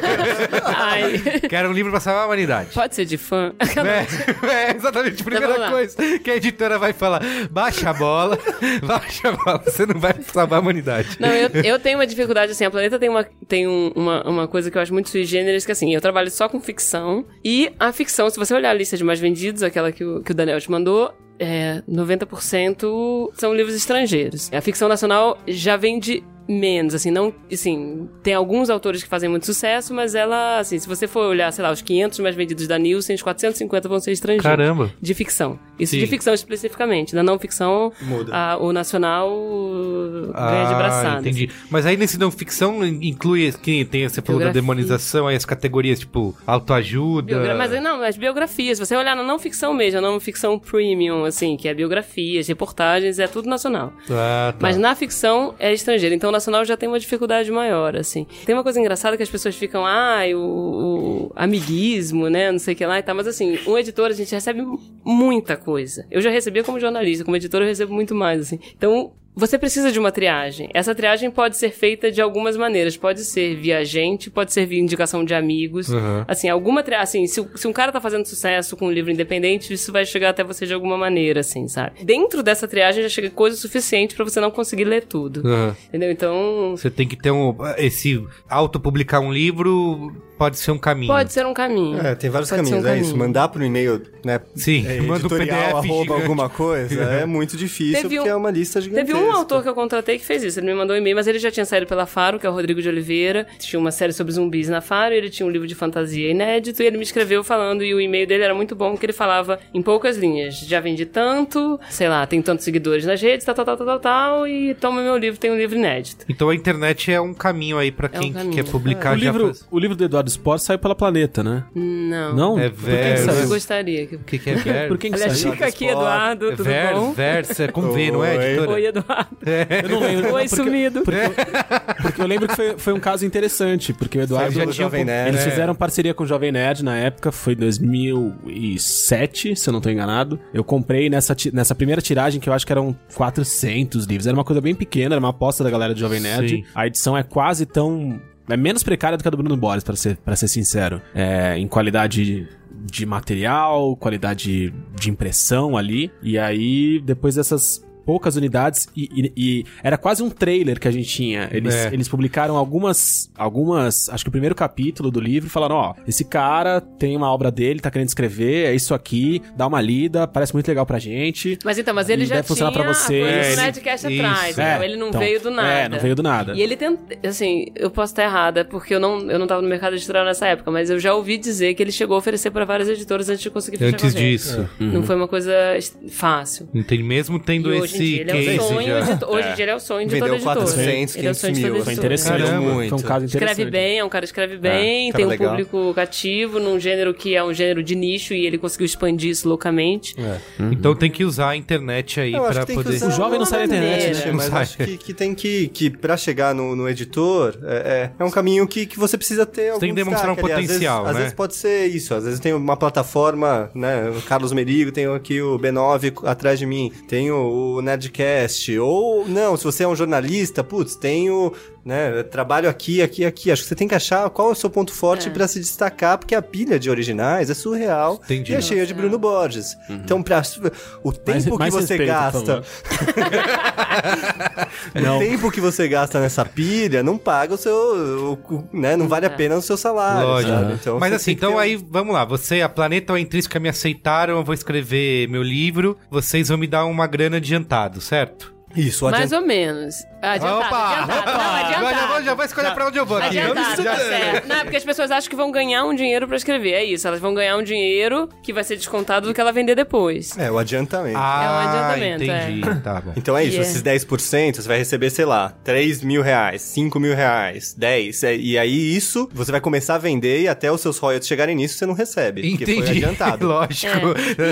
Ai. Quero um livro pra salvar a humanidade. Pode ser de fã. É, é exatamente a primeira lá. coisa que a editora vai falar. Baixa a bola, baixa a bola, você não vai salvar a humanidade. Não, eu, eu tenho uma dificuldade, assim, a Planeta tem, uma, tem um- uma, uma coisa que eu acho muito sui generis, que assim, eu trabalho só com ficção, e a ficção, se você olhar a lista de mais vendidos, aquela que o, que o Daniel te mandou, é, 90% são livros estrangeiros. A ficção nacional já vende menos, assim, não, assim, tem alguns autores que fazem muito sucesso, mas ela, assim, se você for olhar, sei lá, os 500 mais vendidos da Nielsen, os 450 vão ser estrangeiros. Caramba. De ficção. Isso Sim. de ficção especificamente. Da não ficção, Muda. a- o nacional ganha de braçada. Ah, entendi. Mas aí nesse não ficção inclui que tem, você falou da demonização, aí as categorias tipo autoajuda. Biogra- Mas não, as biografias. Se você olhar na não ficção mesmo, a não ficção premium, assim, que é biografias, reportagens, é tudo nacional. Ah, tá. Mas na ficção é estrangeiro, então nacional já tem uma dificuldade maior, assim. Tem uma coisa engraçada que as pessoas ficam, ah, o, o amiguismo, né, não sei o que lá e tal, mas assim, um editor a gente recebe muita coisa. Eu já recebia como jornalista, como editor eu recebo muito mais, assim. Então, você precisa de uma triagem. Essa triagem pode ser feita de algumas maneiras. Pode ser via gente, pode ser via indicação de amigos. Uhum. Assim, alguma triagem. Assim, se, se um cara tá fazendo sucesso com um livro independente, isso vai chegar até você de alguma maneira, assim, sabe? Dentro dessa triagem já chega coisa suficiente pra você não conseguir ler tudo. Aham. Entendeu? Então. Você tem que ter um. Esse autopublicar um livro pode ser um caminho. Pode ser um caminho. É, tem vários Pode caminhos, um é isso. caminho. Mandar pro e-mail, né? Sim, é, manda um PDF arroba alguma coisa, é muito difícil, Teve porque um- é uma lista gigantesca. Teve um autor que eu contratei que fez isso. Ele me mandou um e-mail, mas ele já tinha saído pela Faro, que é o Rodrigo de Oliveira. Tinha uma série sobre zumbis na Faro, e ele tinha um livro de fantasia inédito, e ele me escreveu falando, e o e-mail dele era muito bom, que ele falava em poucas linhas. Já vendi tanto, sei lá, tem tantos seguidores nas redes, tal, tal, tal, tal, tal, tal e toma meu livro, tem um livro inédito. Então a internet é um caminho aí pra É um quem quer publicar O já livro, faz- o livro do Eduardo Sport saiu pela Planeta, né? Não. Não? É Por quem que verso. Eu gostaria. Que... O que, que é? Por quem que Aliás, saiu? fica aqui. Eduardo, tudo Ver, bom? verso, é com V, não é, Oi. editora? Oi, Eduardo. Eu não lembro. Oi, porque- sumido. Porque eu lembro que foi, foi um caso interessante, porque o Eduardo já tinha Jovem Nerd. Eles É. fizeram parceria com o Jovem Nerd na época, foi 2007, se eu não tô enganado. Eu comprei nessa, nessa primeira tiragem, que eu acho que eram 400 livros. Era uma coisa bem pequena, era uma aposta da galera do Jovem Nerd. Sim. A edição é quase tão... É menos precária do que a do Bruno Borges, pra ser, pra ser sincero. É, em qualidade de material, qualidade de impressão ali. E aí, depois dessas poucas unidades e, e- e era quase um trailer que a gente tinha. Eles, É. eles publicaram algumas, algumas, acho que o primeiro capítulo do livro, falaram, ó, esse cara tem uma obra dele, tá querendo escrever, é isso aqui, dá uma lida, parece muito legal pra gente. Mas então, mas ele já deve funcionar tinha pra a vocês. coisa É, do ele- Nerdcast isso. atrás, É, então ele não então, veio do nada. é, não veio do nada. E ele tenta, assim, eu posso estar errada, porque eu não, eu não tava no mercado editorial nessa época, mas eu já ouvi dizer que ele chegou a oferecer pra várias editoras antes de conseguir fechar Antes com a gente. disso. Não foi uma coisa fácil. Entendi. Mesmo tendo e hoje em dia ele é o sonho já. de, hoje em dia ele é o sonho de Vendeu toda editora. 400, ele é o sonho 500 mil. Foi interessante. Caramba. Foi um caso interessante. Escreve bem, é um cara que escreve bem, cara tem um legal. público cativo num gênero que é um gênero de nicho e ele conseguiu expandir isso loucamente. Então tem que usar a internet aí Eu acho pra que tem que poder. usar O jovem não sai da internet, né? Não mas acho que, que tem que, que pra chegar no, no editor, é, é, é um caminho que, que você precisa ter algum tem que demonstrar um ali. Às vezes- potencial, Às né? vezes, pode ser isso, às vezes tem uma plataforma, né, o Carlos Merigo, tem aqui o B9 atrás de mim, tem o Nerdcast, ou não, se você é um jornalista, putz, tem o, né, eu trabalho aqui, aqui, aqui, acho que você tem que achar qual é o seu ponto forte É. pra se destacar, porque a pilha de originais é surreal Entendi. e é cheia de Bruno Borges. Então, pra, o tempo que mais você respeito, gasta... Não. O tempo que você gasta nessa pilha não paga o seu. o- né, não vale a pena o seu salário. Lógico. sabe? Então, Mas assim, então ter um- aí, vamos lá. Você, a Planeta ou a Intrínseca me aceitaram, eu vou escrever meu livro. Vocês vão me dar uma grana adiantado, certo? Isso, Mais adianta... ou menos. Adiantado, Opa, adiantado. opa, Não, adiantado. agora já vou, já vou escolher pra onde eu vou aqui. Adiantado, Já- tá certo. Não, é porque as pessoas acham que vão ganhar um dinheiro pra escrever. É isso, elas vão ganhar um dinheiro que vai ser descontado do que ela vender depois. É, o adiantamento. Ah, É um adiantamento, entendi. Tá bom. Então é isso, Yeah. esses 10% você vai receber, sei lá, 3 mil reais, 5 mil reais, 10. é, E aí isso você vai começar a vender e até os seus royalties chegarem nisso você não recebe. Porque foi Entendi. adiantado. Lógico.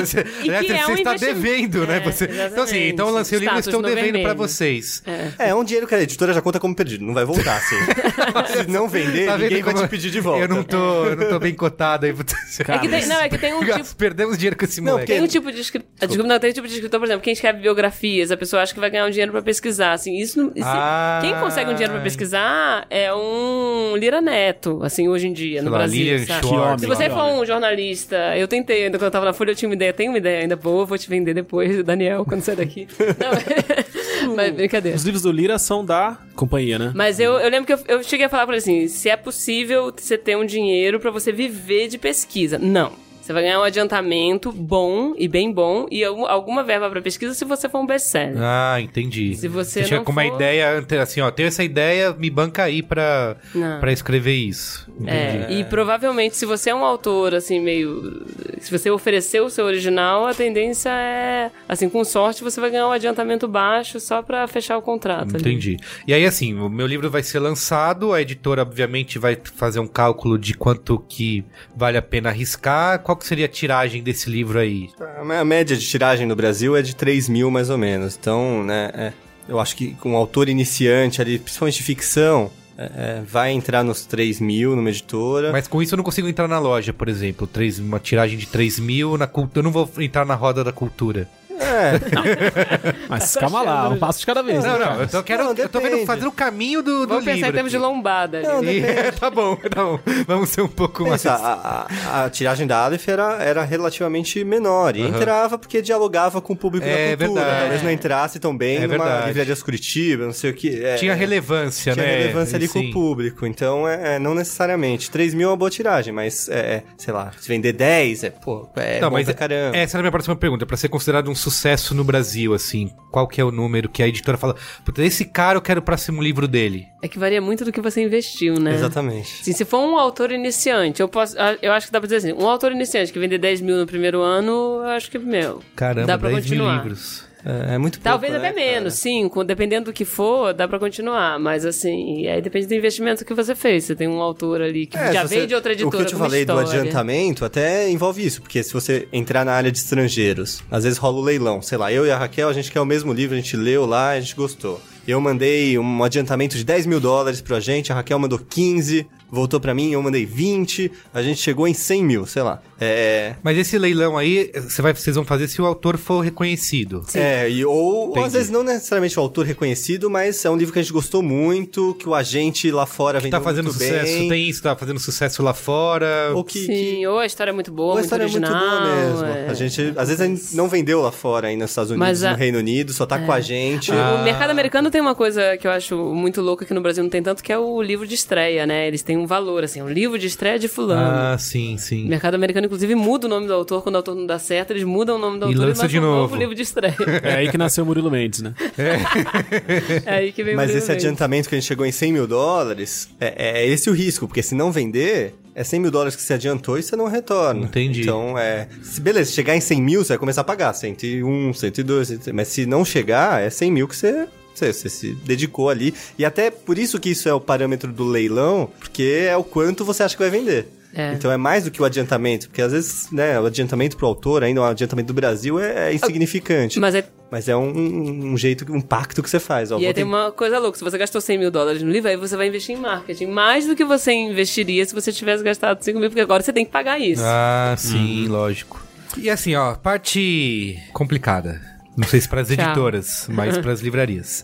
Você, E né, que você é um está investimento. devendo, né? É, Você... Então, assim, então eu lancei o livro e estou no devendo vermelho. vocês. É. É, um dinheiro que a editora já conta como perdido, não vai voltar, assim. Se não vender, Tá ninguém vai te pedir de volta. Eu não tô, eu não tô bem cotado aí. É que tem, não, é que tem um tipo. Perdemos dinheiro com esse Não, moleque. Tem um tipo de escritor. Desculpa, não, tem um tipo de escritor, por exemplo, quem escreve biografias, a pessoa acha que vai ganhar um dinheiro pra pesquisar. Assim, isso, não- isso- Ah. Quem consegue um dinheiro pra pesquisar é um Lira Neto, assim, hoje em dia, no lá, Brasil. Lilian sabe? Schwartz. Se você for um jornalista, eu tentei, ainda quando eu tava na Folha, eu tinha uma ideia, tenho uma ideia ainda boa, vou te vender depois, Daniel, quando sair daqui. Não, mas brincadeira. Os livros do Lira são da companhia, né? Mas eu, eu lembro que eu, eu cheguei a falar pra ele assim: se é possível você ter um dinheiro pra você viver de pesquisa. Não. Você vai ganhar um adiantamento bom e bem bom e algum- alguma verba pra pesquisa se você for um best-seller. Ah, entendi. Se você chega não com uma for- ideia, ante- assim, ó, tenho essa ideia, me banca aí pra, Não. pra escrever isso. É, e provavelmente se você é um autor, assim, meio. Se você oferecer o seu original, a tendência é. Assim, com sorte, você vai ganhar um adiantamento baixo só pra fechar o contrato. ali. Entendi. E aí, assim, o meu livro vai ser lançado, a editora, obviamente, vai fazer um cálculo de quanto que vale a pena arriscar. Qual que seria a tiragem desse livro aí? A média de tiragem no Brasil é de 3 mil, mais ou menos. Então, né, é, eu acho que com um autor iniciante ali, principalmente de ficção, é, é, vai entrar nos 3 mil numa editora. Mas com isso eu não consigo entrar na loja, por exemplo. Três, uma tiragem de 3 mil na cultura. Eu não vou entrar na roda da cultura. É, Mas calma lá, um passo de cada vez. Não, né, não, eu tô, quero, Não, eu tô vendo fazer o caminho do, do Vamos pensar em termos de lombada. ali. Não, E- tá bom, tá bom. Vamos ser um pouco mais. Pensa, a, a- a tiragem da Aleph era, era relativamente menor e entrava porque dialogava com o público É da cultura. verdade. Talvez não entrasse tão bem É numa verdade. livraria Curitiba, não sei o que. é, Tinha relevância, tinha né? relevância ali com Sim. o público. Então, é, é, não necessariamente. 3 mil é uma boa tiragem, mas, é, é, sei lá, se vender 10, é, pô, é Não, bom mas pra caramba. essa era a minha próxima pergunta. Pra ser considerado um sucesso no Brasil, assim, qual que é o número que a editora fala? Esse cara eu quero o próximo livro dele. É que varia muito do que você investiu, né? Exatamente. Assim, se for um autor iniciante, eu posso. ah, Eu acho que dá pra dizer assim: um autor iniciante que vender 10 mil no primeiro ano, eu acho que, meu. Caramba, dá pra 10 mil continuar. livros. É, é muito pouco, Talvez né, até cara? menos, cinco, dependendo do que for, dá pra continuar. Mas assim, aí depende do investimento que você fez. Você tem um autor ali que É, já veio você- de outra editora. O que eu te falei do história. adiantamento até envolve isso, porque se você entrar na área de estrangeiros, às vezes rola o leilão. Sei lá, eu e a Raquel, a gente quer o mesmo livro, a gente leu lá, a gente gostou. Eu mandei um adiantamento de 10 mil dólares pra gente, a Raquel mandou 15, voltou pra mim, eu mandei 20, a gente chegou em 100 mil, sei lá. É. Mas esse leilão aí, você vai, vocês vão fazer se o autor for reconhecido. É, e, ou, Entendi. às vezes não necessariamente o autor reconhecido, mas é um livro que a gente gostou muito, que o agente lá fora vendeu Tá fazendo muito sucesso, bem. tem isso, tá fazendo sucesso lá fora. Ou que, Sim, que- ou a história é muito boa, ou a muito história é muito original. boa mesmo. é. A gente, às vezes, a gente não vendeu lá fora ainda nos Estados Unidos, Mas a- no Reino Unido, só tá com a gente. Ah. O mercado americano tem uma coisa que eu acho muito louca que no Brasil não tem tanto, que é o livro de estreia, né? Eles têm um valor, assim, um livro de estreia de fulano. Ah, sim, O sim. mercado americano, inclusive, muda o nome do autor quando o autor não dá certo, eles mudam o nome do E autor lança lançam de um novo. livro de estreia. É aí que nasceu o Murilo Mendes, né? é aí que vem o Mas Murilo esse Mendes. adiantamento que a gente chegou em 100 mil dólares, é, é esse o risco, porque se não vender, é 100 mil dólares que você adiantou e você não retorna. Entendi. Então, é. Se, beleza, se chegar em 100 mil, você vai começar a pagar 101, 102, 103, mas se não chegar, é 100 mil que você. Você, você se dedicou ali. E até por isso que isso é o parâmetro do leilão, porque é o quanto você acha que vai vender. É. Então é mais do que o adiantamento, porque às vezes, né, o adiantamento pro autor, ainda o adiantamento do Brasil é, é insignificante. Mas é Mas é um, um jeito, um pacto que você faz. Ó, E aí tem uma coisa louca, se você gastou 100 mil dólares no livro, aí você vai investir em marketing. Mais do que você investiria se você tivesse gastado 5 mil, porque agora você tem que pagar isso. Ah, sim, lógico. E assim, ó, parte complicada. Não sei se para as editoras, mas para as livrarias.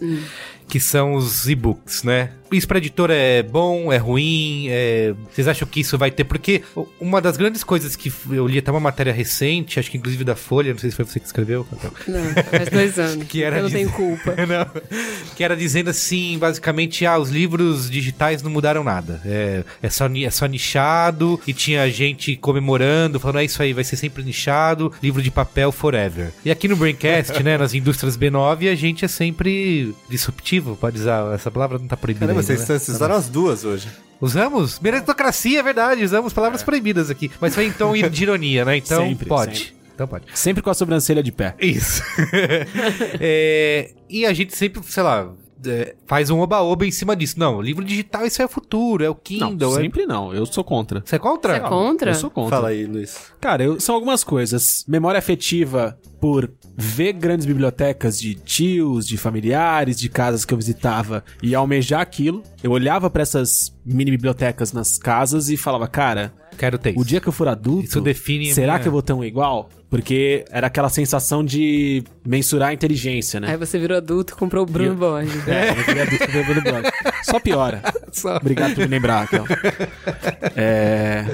Que são os e-books, né? Isso pra editora é bom, é ruim? é- Vocês acham que isso vai ter? Porque uma das grandes coisas que eu li até uma matéria recente, acho que inclusive da Folha, não sei se foi você que escreveu. Não, faz dois anos. Que era eu não de- tenho culpa. Não. Que era dizendo assim, basicamente, ah, os livros digitais não mudaram nada. É, é, só, é só nichado, e tinha gente comemorando, falando, é isso aí, vai ser sempre nichado, livro de papel forever. E aqui no Braincast, né, nas indústrias B9, a gente é sempre disruptivo, pode usar essa palavra, não tá proibida Caramba, ainda, vocês, né? vocês usaram as duas hoje. Usamos? Meritocracia, é verdade, usamos palavras proibidas aqui. Mas foi tom de ironia, né? Então Sempre, pode. sempre. Então pode. Sempre com a sobrancelha de pé. Isso. É, e a gente sempre, sei lá, é, faz um oba-oba em cima disso. Não, livro digital, isso é o futuro, é o Kindle. Não, é... sempre não. Eu sou contra. Você é contra? Você é contra? Eu sou contra. Fala aí, Luiz. Cara, eu- são algumas coisas. Memória afetiva por ver grandes bibliotecas de tios, de familiares, de casas que eu visitava e almejar aquilo. Eu olhava pra essas mini bibliotecas nas casas e falava, cara, Quero ter o dia que eu for adulto, Isso define será minha- que eu vou ter um igual? Porque era aquela sensação de mensurar a inteligência, né? Aí você virou adulto e comprou o Bruno Borges. É, eu virei adulto com o Bruno Borges. Só piora. Obrigado por me lembrar, Raquel. É...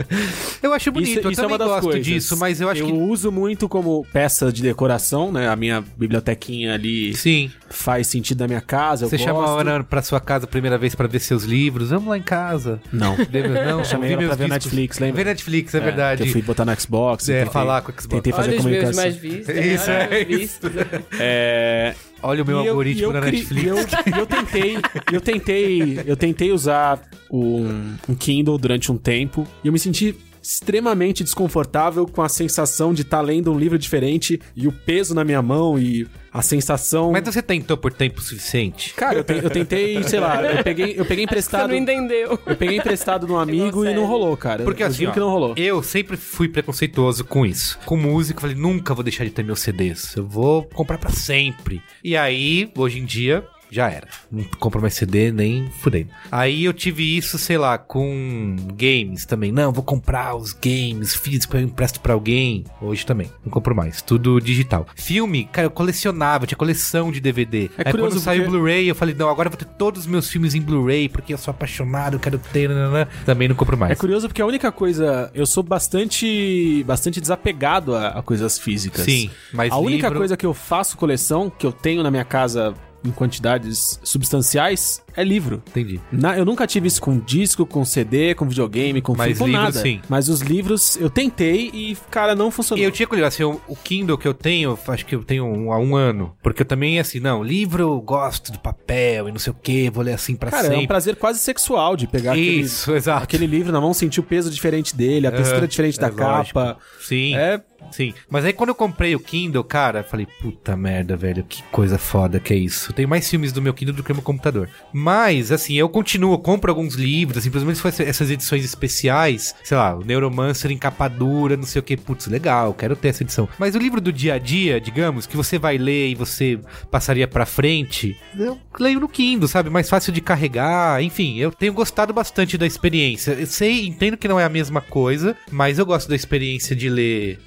Eu acho bonito, Isso, eu isso é também uma das gosto coisas. disso, mas eu acho que... uso muito como peça de decoração, né? A minha bibliotequinha ali Sim. faz sentido na minha casa. Você eu chama a. Ana pra sua casa a primeira vez pra ver seus livros. Vamos lá em casa. Não. Não, Chamei ela pra ver discos. Netflix, lembra? Ver Netflix, é, verdade. Que eu fui botar no Xbox. É, tentei- falar com o Xbox. Tentei fazer Olha os meus comunicação. mais vistos. Isso, olha é os vistos. É... Olha o meu e eu- algoritmo eu na cri- Netflix. e Eu, eu tentei, eu tentei, eu tentei usar um, um Kindle durante um tempo e eu me senti extremamente desconfortável com a sensação de estar lendo um livro diferente e o peso na minha mão e a sensação. Mas você tentou por tempo suficiente? Cara, eu, te- eu tentei, sei lá, eu peguei, eu peguei Você emprestado. não entendeu. Eu peguei emprestado de um amigo e não rolou, cara. Porque eu assim, ó, que não rolou. eu sempre fui preconceituoso com isso. Com música, eu falei, nunca vou deixar de ter meus CDs. Eu vou comprar pra sempre. E aí, hoje em dia, já era. Não compro mais CD, nem fudei. Aí eu tive isso, sei lá, com games também. Não, vou comprar os games físicos, eu empresto pra alguém. Hoje também, não compro mais. Tudo digital. Filme, cara, eu colecionava, tinha coleção de DVD. É aí curioso quando saiu o porque- Blu-ray, eu falei, não, agora eu vou ter todos os meus filmes em Blu-ray, porque eu sou apaixonado, eu quero ter, nananã. também não compro mais. É curioso porque a única coisa. Eu sou bastante. bastante desapegado a, a coisas físicas. Sim, mas A única livro- coisa que eu faço coleção, que eu tenho na minha casa em quantidades substanciais, é livro. Entendi. Na- eu nunca tive isso com disco, com CD, com videogame, com Mas filme, com livro, nada. sim. Mas os livros eu tentei e, cara, não funcionou. E eu tinha curiosidade, assim, o, o Kindle que eu tenho, acho que eu tenho um, há um ano. Porque eu também, assim, não, livro eu gosto de papel e não sei o que, vou ler assim pra Cara, é um sempre. prazer quase sexual de pegar Isso, aquele, exato. aquele livro na mão, sentir o peso diferente dele, a textura diferente da é lógico. capa. Sim, É sim. Mas aí quando eu comprei o Kindle, cara, eu falei, puta merda, velho, que coisa foda que é isso. Eu tenho mais filmes do meu Kindle do que no meu computador. Mas, assim, eu continuo, eu compro alguns livros, assim, principalmente se essas edições especiais, sei lá, o Neuromancer em capa dura, não sei o que, putz, legal, quero ter essa edição. Mas o livro do dia a dia, digamos, que você vai ler e você passaria pra frente, eu leio no Kindle, sabe? Mais fácil de carregar, enfim, eu tenho gostado bastante da experiência. Eu sei, entendo que não é a mesma coisa, mas eu gosto da experiência de ler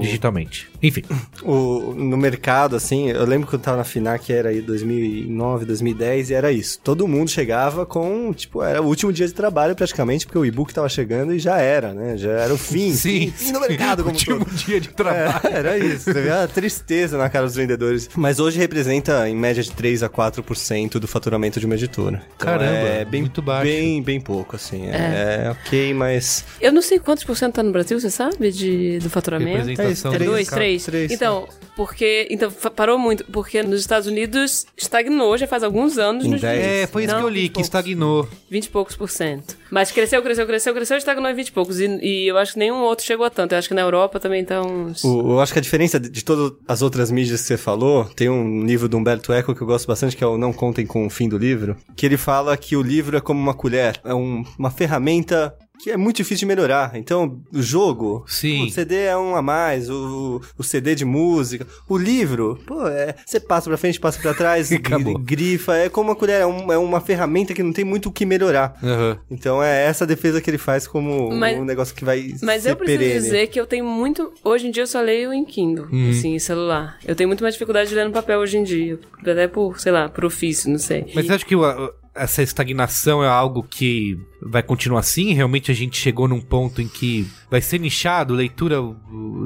digitalmente. Enfim. O, no mercado, assim, eu lembro que eu tava na FINAC, era aí 2009, 2010, e era isso. Todo mundo chegava com, tipo, era o último dia de trabalho praticamente, porque o e-book tava chegando e já era, né? Já era o fim. Sim. Fim do mercado como Último todo. dia de trabalho. É, era isso, você vê a tristeza na cara dos vendedores. Mas hoje representa em média de 3 a 4% do faturamento de uma editora. Então Caramba, é bem, muito baixo. Bem, bem pouco, assim. É, é ok, mas. Eu não sei quantos por cento tá no Brasil, você sabe? De, do faturamento? Representação É do dois, mercado. Três? Três, Então, porque. Então, parou muito. Porque nos Estados Unidos estagnou já faz alguns anos. Em nos 10. É, foi isso que eu li, 20 que estagnou. 20 e poucos por cento. Mas cresceu, cresceu, cresceu, cresceu, estagnou em 20 e poucos. E, e eu acho que nenhum outro chegou a tanto. Eu acho que na Europa também tá uns. O- eu acho que a diferença de, de todas as outras mídias que você falou, tem um livro do Humberto Eco que eu gosto bastante, que é o Não Contem com o Fim do Livro, que ele fala que o livro é como uma colher, é um- uma ferramenta que é muito difícil de melhorar. Então, o jogo, Sim. o CD é um a mais, o, o CD de música, o livro, pô, é, você passa pra frente, passa pra trás, grifa, é como uma colher, é, um- é uma ferramenta que não tem muito o que melhorar. Aham. Então é essa defesa que ele faz como Mas- um negócio que vai Mas ser eu preciso perene. dizer que eu tenho muito. Hoje em dia eu só leio em Kindle, Uhum. assim, em celular. Eu tenho muito mais dificuldade de ler no papel hoje em dia. Até por, sei lá, por ofício, não sei. Mas você acha que o- essa estagnação é algo que vai continuar assim? Realmente a gente chegou num ponto em que vai ser nichado, leitura,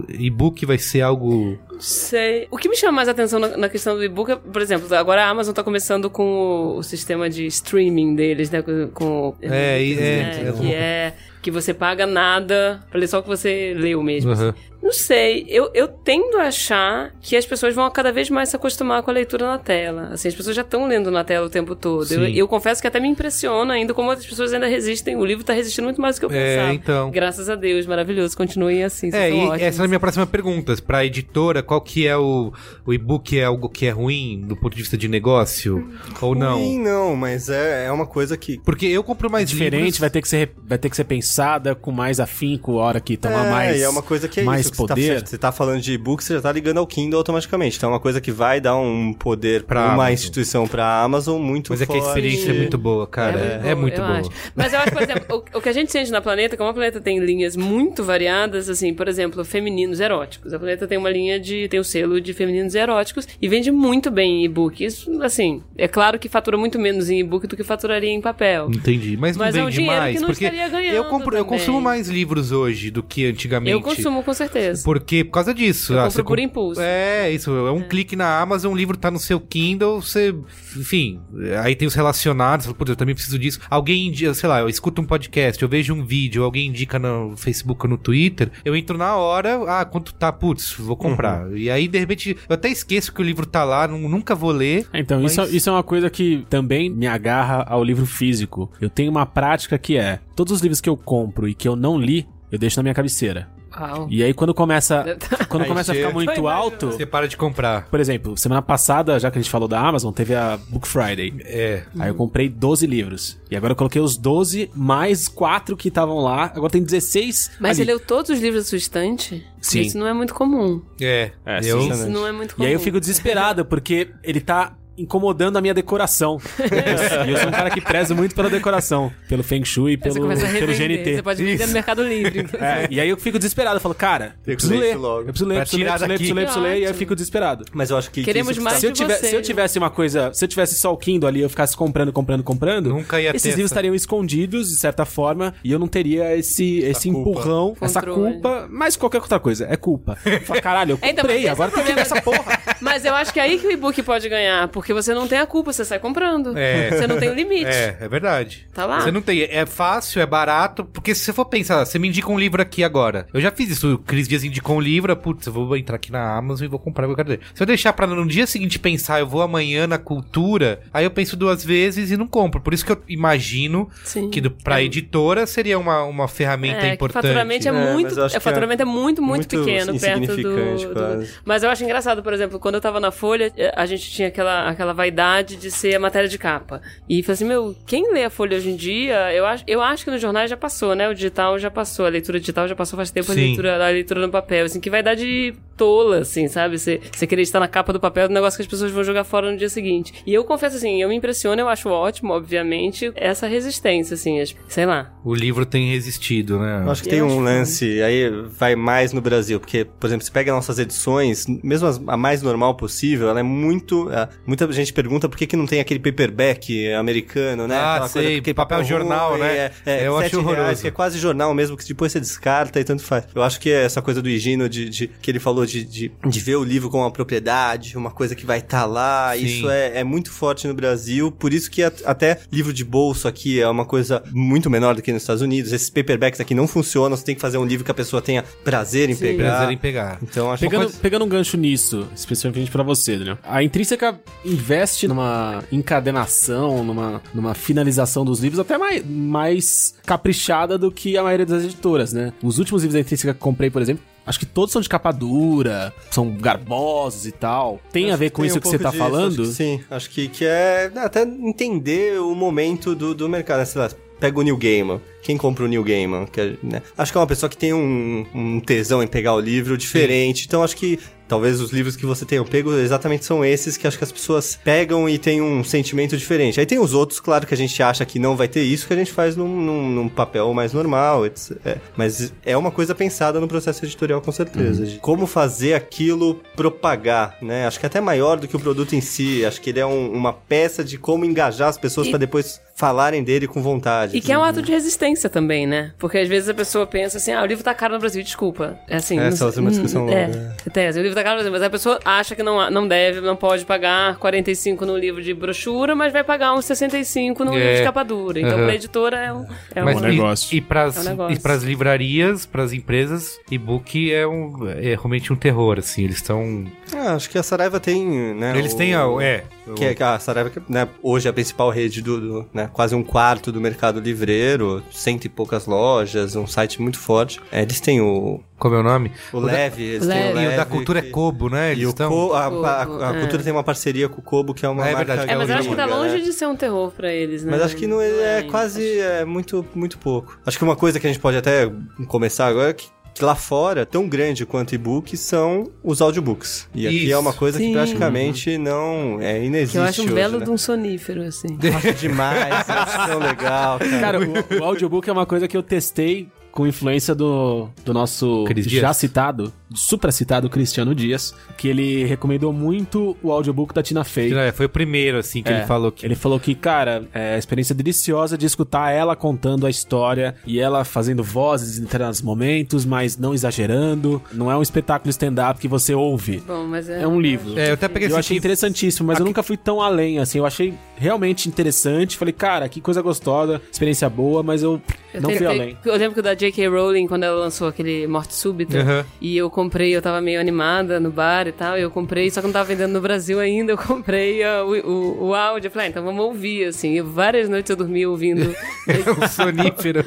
e-book vai ser algo. Sei. O que me chama mais atenção na, na questão do e-book é, por exemplo, agora a Amazon tá começando com o, o sistema de streaming deles, né? Com, com É, e- é, né, é. que é que você paga nada pra ler só o que você leu mesmo. Aham. Não sei, eu, eu tendo a achar que as pessoas vão cada vez mais se acostumar com a leitura na tela. Assim, as pessoas já estão lendo na tela o tempo todo. Eu, Sim. eu confesso que até me impressiona ainda como as pessoas ainda resistem. O livro tá resistindo muito mais do que eu É, pensava. então. Graças a Deus, maravilhoso. Continuem assim, É, e ótimos. essa é a minha próxima pergunta. Pra editora, qual que é o. O e-book é algo que é ruim do ponto de vista de negócio? Ou não? Ruim, não, mas é, é uma coisa que. Porque eu compro mais Diferente, livros. vai ter, que ser, vai ter que ser pensada com mais afinco, a hora que tomar é, mais. e é uma coisa que é mais isso. Poder. tá, você tá falando de e-book, você já tá ligando ao Kindle automaticamente. Então é uma coisa que vai dar um poder Pra pra uma Amazon. instituição pra Amazon muito Mas é que a experiência é muito boa, cara. É, muito eu boa. acho. Mas eu acho, por exemplo, o, o que a gente sente na Planeta, como a Planeta tem linhas muito variadas, assim, por exemplo, femininos eróticos. A Planeta tem uma linha de. tem o selo de femininos eróticos e vende muito bem em e-book. Isso, assim, é claro que fatura muito menos em e-book do que faturaria em papel. Entendi. Mas, Mas é não um vende dinheiro mais. que não porque estaria ganhando eu, compro, eu consumo mais livros hoje do que antigamente. Eu consumo com certeza. Porque, por causa disso. Eu ah, compro você por com- impulso. É, isso. É um clique na Amazon, o livro tá no seu Kindle, você. Enfim, aí tem os relacionados. Putz, eu também preciso disso. Alguém, sei lá, eu escuto um podcast, eu vejo um vídeo, alguém indica no Facebook ou no Twitter, eu entro na hora, ah, quanto tá? Putz, vou comprar. Uhum. E aí, de repente, eu até esqueço que o livro tá lá, nu- nunca vou ler. Então, mas- isso, isso é uma coisa que também me agarra ao livro físico. Eu tenho uma prática que é: todos os livros que eu compro e que eu não li, eu deixo na minha cabeceira. Uau. E aí, quando começa, quando Aí começa a ficar muito alto. Você para de comprar. Por exemplo, semana passada, já que a gente falou da Amazon, teve a Book Friday. É. Aí eu comprei 12 livros. E agora eu coloquei os 12 mais 4 que estavam lá. Agora tem 16. Mas ali. você leu todos os livros da sua estante? Sim. Isso não é muito comum. É. É, eu. Isso não é muito E comum. aí eu fico desesperado, porque ele tá incomodando a minha decoração. e eu sou um cara que preza muito pela decoração, pelo Feng Shui e pelo, começa a pelo. GNT. Você pode vender Isso. no Mercado Livre. É, e aí eu fico desesperado. Eu falo, cara, eu preciso ler. logo. Eu preciso ler, preciso ler, tirar preciso ler, daqui. preciso ler, preciso ler. E aí eu fico desesperado. Mas eu acho que. que Queremos isso mais Se eu, tiver- você. se eu tivesse uma coisa, se eu tivesse só o Kindle ali, eu ficasse comprando, comprando, comprando, Nunca ia ter esses livros essa- estariam escondidos de certa forma e eu não teria esse, esse empurrão, essa culpa, mas qualquer outra coisa, é culpa. Eu falo, Caralho, eu comprei, agora é tem que ler problema. essa porra. Mas eu acho que é aí que o e-book pode ganhar, porque você não tem a culpa, você sai comprando. É. Você não tem o limite. É, é verdade. Tá lá. Você não tem. É fácil, é barato. Porque se você for pensar, você me indica um livro aqui agora. Eu já fiz isso. O Cris Dias indicou um livro. Putz, eu vou entrar aqui na Amazon e vou comprar o que eu quero ler. Se eu deixar pra no dia seguinte pensar, eu vou amanhã na cultura, aí eu penso duas vezes e não compro. Por isso que eu imagino Sim. que do, pra editora seria uma, uma ferramenta É, que importante. faturamento é, É, muito. É, que faturamento é muito, muito, muito pequeno perto do, do-. Mas eu acho engraçado, por exemplo, quando eu tava na Folha, eh, a gente tinha aquela, aquela vaidade de ser a matéria de capa. E falei assim, meu, quem lê a Folha hoje em dia, eu acho, eu acho que nos jornais já passou, né? O digital já passou, a leitura digital já passou faz tempo, a leitura, a leitura no papel. Assim, que vaidade tola, assim, sabe? Você, você querer estar na capa do papel do negócio que as pessoas vão jogar fora no dia seguinte. E eu confesso assim, eu me impressiono, eu acho ótimo, obviamente, essa resistência, assim, as- sei lá. O livro tem resistido, né? Eu acho que Eu tem acho um que- lance, aí vai mais no Brasil, porque, por exemplo, você pega nossas edições, mesmo as- a mais normal possível, ela é muito. é, muita gente pergunta por que, que não tem aquele paperback americano, né? Ah, Aquela sei, porque papel jornal, ruim, né? É, é, Eu acho horroroso. reais, que é quase jornal mesmo, que depois você descarta e tanto faz. Eu acho que é essa coisa do Higino, de, de- que ele falou de, de, de ver o livro como uma propriedade, uma coisa que vai estar lá, Sim. isso é, é muito forte no Brasil, por isso que at- até livro de bolso aqui é uma coisa muito menor do que nos Estados Unidos. Esses paperbacks aqui não funcionam, você tem que fazer um livro que a pessoa tenha prazer em Sim. pegar. Prazer em pegar. Então acho Pegando, uma coisa... pegando um gancho nisso, especificamente pra você, Daniel. A Intrínseca investe numa encadenação, numa, numa finalização dos livros até mais, mais caprichada do que a maioria das editoras, né? Os últimos livros da Intrínseca que comprei, por exemplo, acho que todos são de capa dura, são garbosos e tal. Tem a ver com isso um que você tá disso, falando? acho sim, acho que, que é até entender o momento do, do mercado. né? Sei lá, pega o New Gaiman. Quem compra o New Gaiman? Que, é, né? Acho que é uma pessoa que tem um, um tesão em pegar o livro diferente. Então acho que talvez os livros que você tenha pego exatamente são esses que acho que as pessoas pegam e tem um sentimento diferente. Aí tem os outros, claro que a gente acha que não vai ter isso, que a gente faz num, num- num papel mais normal. etc. É, mas é uma coisa pensada no processo editorial, com certeza. De como fazer aquilo propagar, né? Acho que é até maior do que o produto em si. Acho que ele é um- uma peça de como engajar as pessoas E- para depois falarem dele com vontade. E que é um ato de resistência também, né? Porque às vezes a pessoa pensa assim, ah, o livro tá caro no Brasil, desculpa. É assim. Essa não é uma discussão É, longa. tem, assim, o livro tá caro no Brasil, mas a pessoa acha que não, não deve, não pode pagar 45 no livro de brochura, mas vai pagar uns 65 no É. livro de capa dura. Então, Aham. pra editora é um, é Mas um negócio. E, e pras, É um negócio. e pras livrarias, pras empresas, e-book é, um, é realmente um terror, assim. Eles estão. Ah, acho que a Saraiva tem, né? Eles o- têm a. É. Que é a Saraiva, que, né, hoje é a principal rede do, do, né, quase um quarto do mercado livreiro, cento e poucas lojas, um site muito forte. É, eles têm o, Como é o nome? o, da- Leve, eles têm Leve. o E o Leve. da cultura que- é Kobo, né? Eles E o estão. Co, a, a- a é. cultura tem uma parceria com o Kobo, que é uma É marca verdade, É, mas eu acho que tá longe né? de ser um terror pra eles, né? Mas acho que não é, é quase é muito, muito pouco. Acho que uma coisa que a gente pode até começar agora é que, que lá fora, tão grande quanto e-book, são os audiobooks. E aqui Isso. é uma coisa Sim. que praticamente não é Que inexiste eu acho um hoje, belo né? de um sonífero, assim. Acho demais, acho tão legal, cara. Cara, o, o audiobook é uma coisa que eu testei com influência do, do nosso já citado, supra citado Cristiano Dias, que ele recomendou muito o audiobook da Tina Fey. É, foi o primeiro, assim, que É, ele falou que. Ele falou que, cara, é a experiência deliciosa de escutar ela contando a história e ela fazendo vozes em determinados momentos, mas não exagerando. Não é um espetáculo stand-up que você ouve. Bom, mas é... É um livro. É, eu até peguei Eu achei interessantíssimo, mas eu nunca fui tão além, assim. Eu achei realmente interessante. Falei, cara, que coisa gostosa, experiência boa, mas eu, Eu não tenho- fui além. Eu lembro que o da J.K. Rowling, quando ela lançou aquele Morte Súbita, Aham. e eu comprei, eu tava meio animada no bar e tal, e eu comprei, só que não tava vendendo no Brasil ainda, eu comprei ah, o, o, o áudio, eu falei, ah, então vamos ouvir, assim, e várias noites eu dormi ouvindo. o sonífero.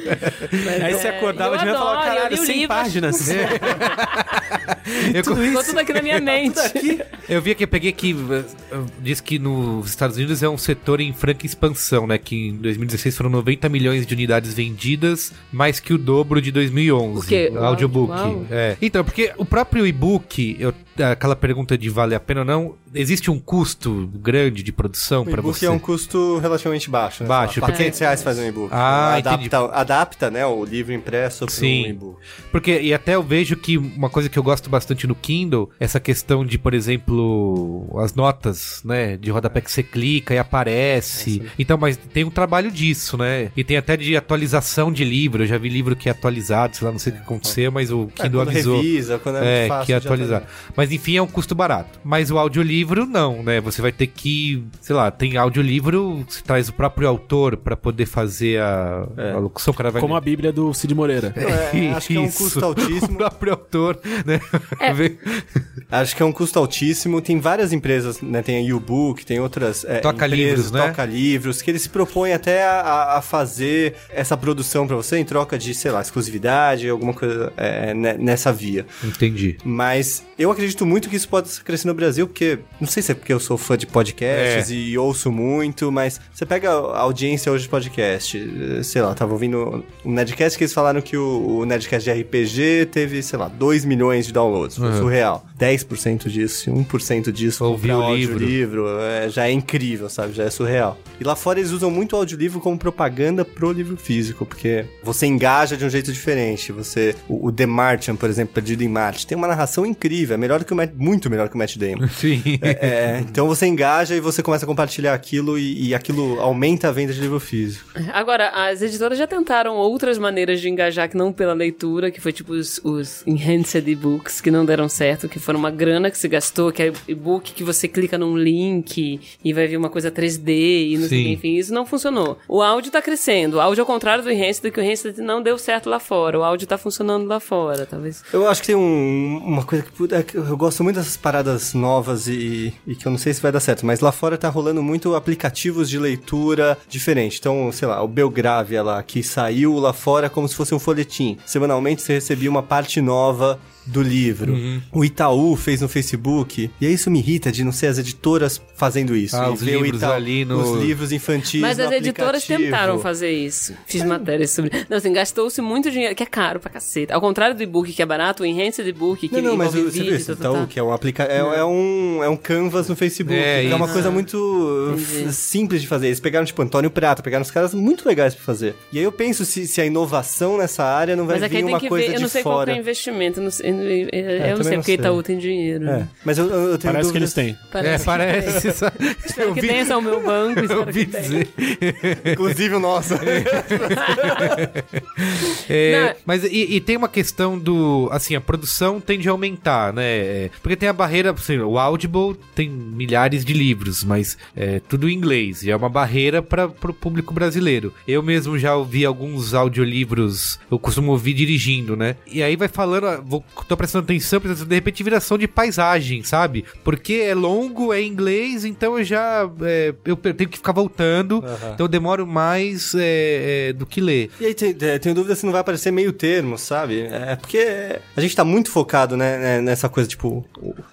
Mas, Aí você é, acordava eu de manhã e falava, caralho, li o 100 livro, páginas. eu, Ficou tudo aqui na minha mente. eu vi que eu peguei que uh, diz que nos Estados Unidos é um setor em franca expansão, né? Que em 2016 foram 90 milhões de unidades vendidas, mais que o dobro de 2011. O quê? O audiobook. Uau. É. Então, porque o próprio e-book, eu- aquela pergunta de vale a pena ou não, existe um custo grande de produção O para e-book você? é um custo relativamente baixo. Né? Baixo, Sei lá, porque- 400 reais faz um e-book. Ah, adapta, adapta, né, o livro impresso para um e-book. Porque, e até eu vejo que uma coisa que eu gosto bastante no Kindle, essa questão de, por exemplo, as notas, né, de rodapé que você clica e aparece. então, mas tem um trabalho disso, né? E tem até de atualização de livro. Eu já vi livro que é atualizado, sei lá, não sei o que aconteceu, mas o É, Kindle quando avisou. revisa, quando é, É, fácil que é de atualizar. Mas enfim, é um custo barato. Mas o audiolivro, não, né? Você vai ter que, sei lá, tem audiolivro, você traz o próprio autor pra poder fazer a, É. a locução, cara vai Como a Bíblia do Cid Moreira. É, acho que é um Isso. custo altíssimo. O próprio autor, né? É. Acho que é um custo altíssimo. Tem várias empresas, né? Tem a U-Book, tem outras é, Toca-livros, né? Toca-livros, que eles se propõem até a, a fazer essa produção pra você em troca de, sei lá, exclusividade, alguma coisa é, ne- nessa via. Entendi. Mas eu acredito acredito muito que isso pode crescer no Brasil, porque não sei se é porque eu sou fã de podcasts É. e ouço muito, mas você pega a audiência hoje de podcast, eh, sei lá, tava ouvindo um Nerdcast que eles falaram que o, o Nerdcast de RPG teve, sei lá, 2 milhões de downloads, foi Uhum. surreal. 10% disso, 1% disso Ouvir o livro. audiolivro, é, já é incrível, sabe? Já é surreal. E lá fora eles usam muito o audiolivro como propaganda pro livro físico, porque você engaja de um jeito diferente. Você, o, o The Martian, por exemplo, Perdido em Marte, tem uma narração incrível, é melhor que o Matt, muito melhor que o Matt Damon. Sim. É, então você engaja e você começa a compartilhar aquilo e, e aquilo aumenta a venda de livro físico. Agora, as editoras já tentaram outras maneiras de engajar que não pela leitura, que foi tipo os, os enhanced e-books, que não deram certo, que foram uma grana que se gastou, que é e-book que você clica num link e vai ver uma coisa 3D e não sei enfim, isso não funcionou. O áudio tá crescendo, o áudio ao contrário do enhanced, que o enhanced não deu certo lá fora, o áudio tá funcionando lá fora, talvez. Eu acho que tem um- uma coisa que, é que eu gosto muito dessas paradas novas e, e que eu não sei se vai dar certo, mas lá fora tá rolando muito aplicativos de leitura diferente. Então, sei lá, o Belgravia lá, que saiu lá fora como se fosse um folhetim. Semanalmente você recebia uma parte nova do livro. Uhum. O Itaú fez no Facebook. E aí isso me irrita de não ser as editoras fazendo isso. Ah, os livros Itaú- ali no- Os livros infantis Mas no as editoras aplicativo. tentaram fazer isso. Fiz matérias sobre. Não, assim, gastou-se muito dinheiro, que é caro pra caceta. Ao contrário do e-book, que é barato, o enhanced e-book, que Não, não, mas o- você vídeo, viu esse tá, tá, Itaú, tá. que é um aplica é, é um é um canvas no Facebook, É, que é uma coisa muito Entendi. simples de fazer. Eles pegaram tipo Antônio Prata, pegaram os caras muito legais pra fazer. E aí eu penso se, se a inovação nessa área não vai Mas aqui vir uma que coisa ver, eu de não sei qual que fora. é o investimento, eu não sei, eu, eu- eu não sei, não porque sei. Itaú tem dinheiro. É, mas eu, eu eu tenho Parece que eles dúvidas- têm. Parece é, que parece. sabe? Espero Eu que vi- tenha, esse é o meu banco, Eu dizer. Inclusive o nosso. É, Não. mas e, e tem uma questão do. Assim, a produção tende a aumentar, né? É, Porque tem a barreira. Assim, o Audible tem milhares de livros, mas é tudo em inglês. E é uma barreira para o público brasileiro. Eu mesmo já ouvi alguns audiolivros. Eu costumo ouvir dirigindo, né? E aí vai falando. ah, Vou, tô prestando atenção, prestando, de repente viração de paisagem, sabe? Porque é longo, é inglês, então eu já. é, eu tenho que ficar voltando. Então eu demoro mais é, é, do que ler. E aí tem, é, tenho dúvida se não vai aparecer meio termo, sabe? É porque a gente tá muito focado né, né, nessa coisa, tipo,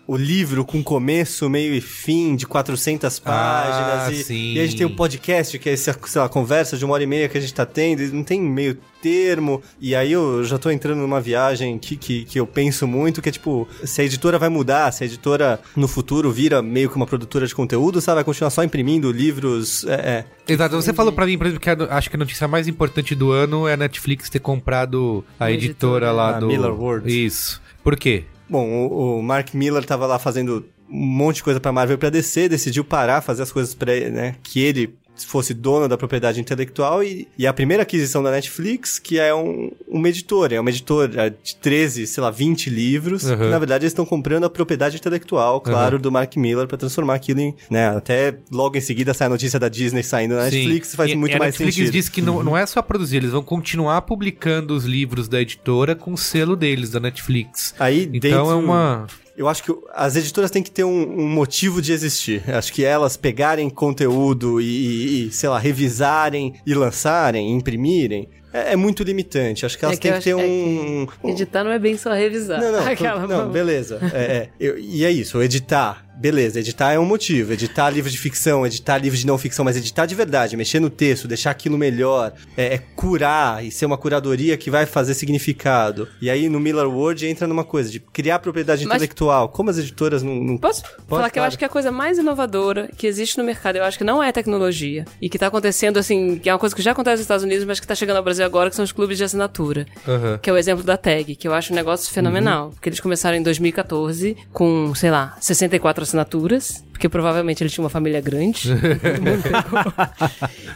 o, livro com começo, meio e fim, de 400 páginas. Ah, e, sim. e a gente tem o podcast, que é essa, lá, conversa de uma hora e meia que a gente tá tendo, e não tem meio termo. E aí eu já tô entrando numa viagem que, que, que eu penso muito, que é tipo, se a editora vai mudar, se a editora no futuro vira meio que uma produtora de conteúdo, sabe? Vai continuar só imprimindo livros. É, é, Exato, você falou pra mim, por exemplo, que a- acho que a notícia mais importante do ano é a Netflix ter comprado a Uma editora editora. lá A do. Miller Words. Isso. Por quê? Bom, o, o Mark Miller tava lá fazendo um monte de coisa pra Marvel e pra DC, decidiu parar, fazer as coisas pra, né, que ele fosse dono da propriedade intelectual e, e a primeira aquisição da Netflix, que é um, uma editora, é uma editora de 13, sei lá, 20 livros, Uhum. que na verdade eles estão comprando a propriedade intelectual, claro, do Mark Miller pra transformar aquilo em, né, até logo em seguida sai a notia da Disney saindo na Sim. Netflix, faz E- muito e a mais Netflix sentido. diz que não, não é só produzir, eles vão continuar publicando os livros da editora com o selo deles, da Netflix. Aí Então dentro... é uma. Eu acho que as editoras têm que ter um, um motivo de existir. Acho que elas pegarem conteúdo e, e, sei lá, revisarem e lançarem, imprimirem, é, é muito limitante. Acho que elas É que têm que ter acho- é um... um- Editar não é bem só revisar. Não, não, Aquela- não, beleza. É, é. Eu- e é isso, editar. Beleza, editar é um motivo. Editar livro de ficção, editar livro de não ficção, mas editar de verdade, mexer no texto, deixar aquilo melhor, é, é curar e ser uma curadoria que vai fazer significado. E aí no Miller Word entra numa coisa de criar propriedade Mas- intelectual. Como as editoras não. não... Posso falar que eu claro. acho que a coisa mais inovadora que existe no mercado, eu acho que não é tecnologia. E que tá acontecendo, assim, que é uma coisa que já acontece nos Estados Unidos, mas que tá chegando ao Brasil agora, que são os clubes de assinatura. Aham. Que é o exemplo da Tag, que eu acho um negócio fenomenal. Porque eles começaram em 2014 com, sei lá, 64 assinaturas. Porque provavelmente eles tinham uma família grande.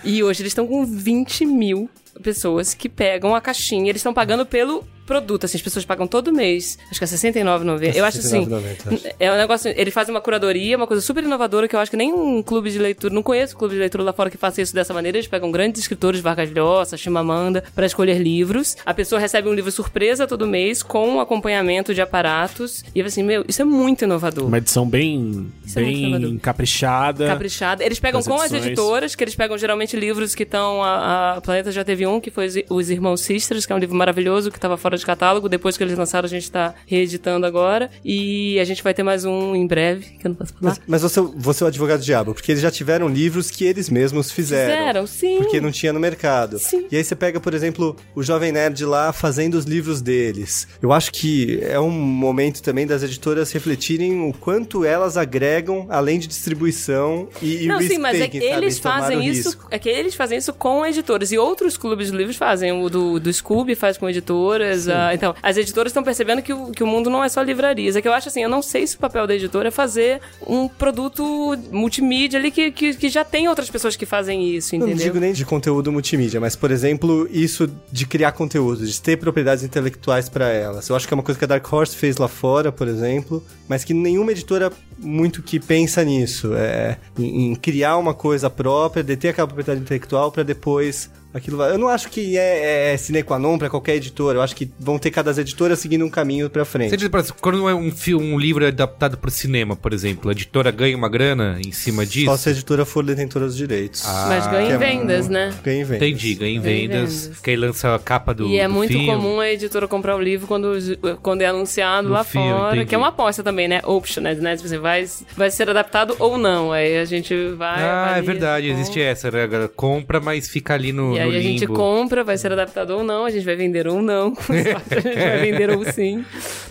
E hoje eles estão com 20 mil pessoas que pegam a caixinha. Eles estão pagando pelo produto, assim, as pessoas pagam todo mês. Acho que é R$69,90. Eu acho assim. 69,90, acho. É um negócio. Ele faz uma curadoria, uma coisa super inovadora que eu acho que nem um clube de leitura. Não conheço clube de leitura lá fora que faça isso dessa maneira. Eles pegam grandes escritores, Vargas Llosa, Chimamanda, pra escolher livros. A pessoa recebe um livro surpresa todo mês com um acompanhamento de aparatos. E assim, meu, isso é muito inovador. Uma edição bem, Isso é bem inovador. caprichada. Caprichada. Eles pegam Das com as edições. editoras, que eles pegam geralmente livros que estão. A, a Planeta já teve um, que foi os- Os Irmãos Sisters, que é um livro maravilhoso, que estava fora de catálogo. Depois que eles lançaram, a gente tá reeditando agora. E a gente vai ter mais um em breve, que eu não posso falar. Mas, mas você, você é o advogado do diabo, porque eles já tiveram livros que eles mesmos fizeram. Fizeram, sim. Porque não tinha no mercado. Sim. E aí você pega, por exemplo, o Jovem Nerd lá fazendo os livros deles. Eu acho que é um momento também das editoras refletirem o quanto elas agregam, além de distribuição e, e Não, sim, mas é que eles o fazem isso. risco. É que eles fazem isso com editoras. E outros clubes de livros fazem. O do, do Scooby faz com editoras. Ah, então, as editoras estão percebendo que o, que o mundo não é só livrarias. É que eu acho assim, eu não sei se o papel da editora é fazer um produto multimídia ali que, que, que já tem outras pessoas que fazem isso, Eu não entendeu? digo nem de conteúdo multimídia, mas, por exemplo, isso de criar conteúdo, de ter propriedades intelectuais pra elas. Eu acho que é uma coisa que a Dark Horse fez lá fora, por exemplo, mas que nenhuma editora muito que pensa nisso. É, em, em criar uma coisa própria, deter aquela propriedade intelectual pra depois aquilo vai. Eu não acho que é, é sine qua non pra qualquer editora. Eu acho que vão ter cada editora seguindo um caminho pra frente. Você exemplo, quando é um, filme, um livro adaptado pro cinema, por exemplo, a editora ganha uma grana em cima disso? Só se a editora for detentora dos direitos. Mas ganha Que em é vendas, mu- né? Ganha em vendas. Entendi, ganha em vendas, vendas. que aí lança a capa do E é do muito filme. comum a editora comprar o livro quando, quando é anunciado No lá filme, fora. entendi. Que é uma aposta também, né? Option, né? Tipo assim, vai, vai ser adaptado ou não. Aí a gente vai. Ah, é verdade, existe essa, né? Compra, mas fica ali no, E aí a gente limbo. compra, vai ser adaptado ou não, a gente vai vender ou não. Com sorte, a gente vai vender ou sim.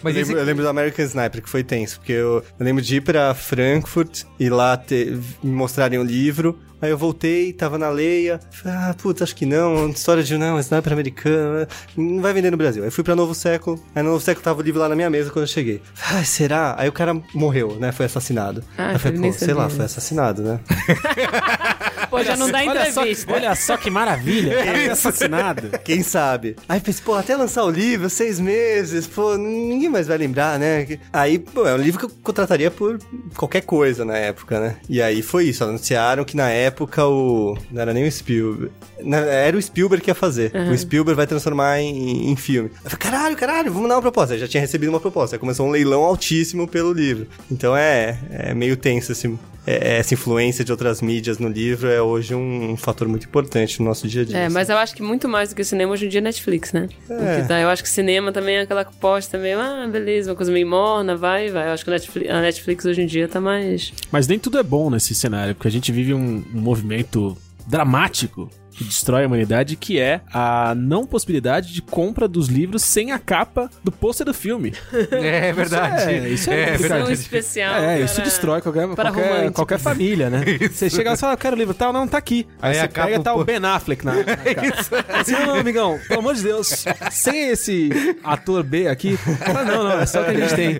Mas eu, esse- lembro, eu lembro do American Sniper, que foi tenso, porque eu, eu lembro de ir pra Frankfurt e lá ter, me mostrarem o livro. Aí eu voltei, tava na leia. Falei, ah, puta, acho que não. História de não, sniper americano. Não vai vender no Brasil. Aí fui pra Novo Século. Aí no Novo Século tava o livro lá na minha mesa quando eu cheguei. Ai, será? Aí o cara morreu, né? Foi assassinado. Ah, Aí eu falei, pô, sei lá, foi assassinado, né? Pô, já não dá olha só, entrevista. olha só que maravilha. Cara, foi assassinado. Quem sabe? Aí pensei, pô, até lançar o livro, seis meses, pô, ninguém mais vai lembrar, né? Aí, pô, é um livro que eu contrataria por qualquer coisa na época, né? E aí foi isso, anunciaram que na época o... Não era nem o Spielberg. na- Era o Spielberg que ia fazer. O Spielberg vai transformar em, em filme. Eu falei, caralho, caralho, vamos dar uma proposta. Eu já tinha recebido uma proposta. Aí começou um leilão altíssimo pelo livro. Então é, é meio tenso esse... é- Essa influência de outras mídias no livro é hoje um, um fator muito importante no nosso dia a dia. É, assim. mas eu acho que muito mais do que cinema hoje em dia é Netflix, né? Porque tá, eu acho que cinema também é aquela aposta meio, ah, beleza, uma coisa meio morna, vai, vai. Eu acho que a Netflix, a Netflix hoje em dia tá mais. Mas nem tudo é bom nesse cenário, porque a gente vive um, um movimento dramático que destrói a humanidade, que é a não possibilidade de compra dos livros sem a capa do pôster do filme. É verdade. é- isso é é. São verdade. especial. é, para- isso destrói qualquer, qualquer, qualquer família, né? Você chega lá e fala, eu quero o livro tal, não, tá aqui. Aí, Aí você a capa, pega e tá o Ben Affleck na, na capa. Assim, não, não, amigão, pelo amor de Deus, sem esse ator B aqui, fala, não, não, é só o que a gente tem.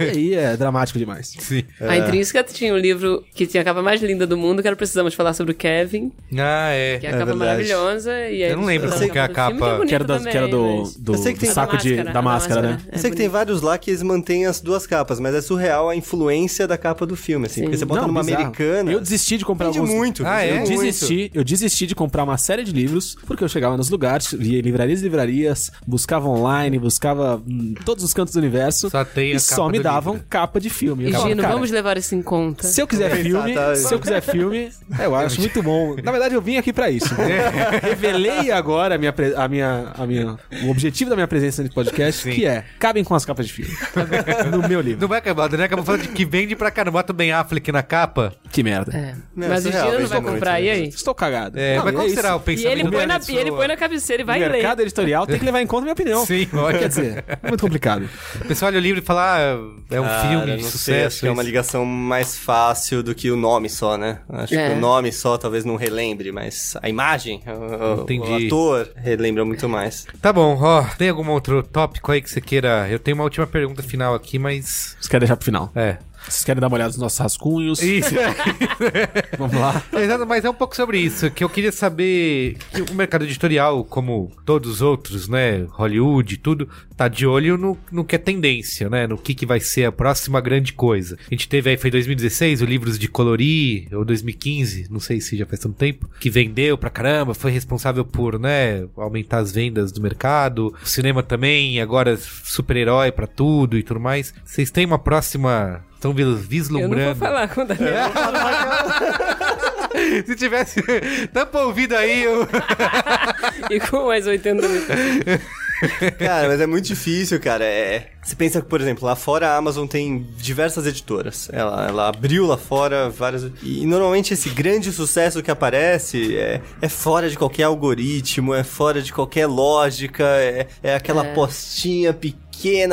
E aí é dramático demais. Sim. A Intrínseca tinha um livro que tinha a capa mais linda do mundo, que era Precisamos Falar sobre o Kevin, Ah, é. que é a É capa verdade. maravilhosa. E aí Eu não lembro como que é a filme, capa. bonita Que era, da- também, que era do, do, Eu sei que do tem- saco de, máscara, da máscara, né? É Eu sei que tem vários lá que eles mantêm as duas capas, mas é surreal a influência da capa do filme, assim. Sim. Porque você bota numa bizarro. americana. Eu desisti de comprar alguns... muito. Ah, é? Eu desisti, eu desisti de comprar uma série de livros, porque eu chegava nos lugares, via livrarias e livrarias, buscava online, buscava em todos os cantos do universo, Só tem a e capa só me davam livro. capa de filme. E Gino, vamos levar isso em conta. Se eu quiser filme, se eu quiser filme, eu acho muito bom. Na verdade, eu vim aqui pra isso. Revelei agora a minha, pre- a minha, a minha, o objetivo da minha presença nesse podcast, Sim. que é cabem com as capas de filme. no meu livro. Não vai acabar, né? Acabou falando de que vende pra caramba. Bota o Ben Affleck na capa. Que merda. É. Não, Mas o surreal, Gino não vai muito, comprar, e né? aí? Estou cagado. É, Não, mas e qual é será o E pensamento ele, põe na, e ele põe na cabeceira e vai o ler. mercado editorial tem que levar em conta a minha opinião. Sim, olha. Quer dizer, é muito complicado. O pessoal olha o livro e fala, ah, é um Cara, filme de sei, sucesso. acho que é uma ligação mais fácil do que o nome só, né? Acho É. que o nome só talvez não relembre, mas a imagem, o, o- Entendi. o ator relembra muito mais. Tá bom, ó. Tem algum outro tópico aí que você queira? Eu tenho uma última pergunta final aqui, mas. Vocês querem deixar pro final? É. Vocês querem dar uma olhada nos nossos rascunhos? Isso. Vamos lá. Exato, mas é um pouco sobre isso, que eu queria saber que o mercado editorial, como todos os outros, né, Hollywood e tudo, tá de olho no, no que é tendência, né, no que, que vai ser a próxima grande coisa. A gente teve aí, foi 2016, o Livros de Colorir, ou 2015, não sei se já faz tanto tempo, que vendeu pra caramba, foi responsável por, né, aumentar as vendas do mercado, o cinema também, agora super-herói pra tudo e tudo mais. Vocês têm uma próxima... Estão Eu não vou vislumbrando. falar com o Daniel. Se tivesse tampa ouvido aí, eu... e com mais 80 mil. Cara, mas é muito difícil, cara. É... Você pensa que, por exemplo, lá fora a Amazon tem diversas editoras. Ela, ela abriu lá fora várias. E normalmente esse grande sucesso que aparece é, é fora de qualquer algoritmo, é fora de qualquer lógica, é, é aquela É. postinha pequena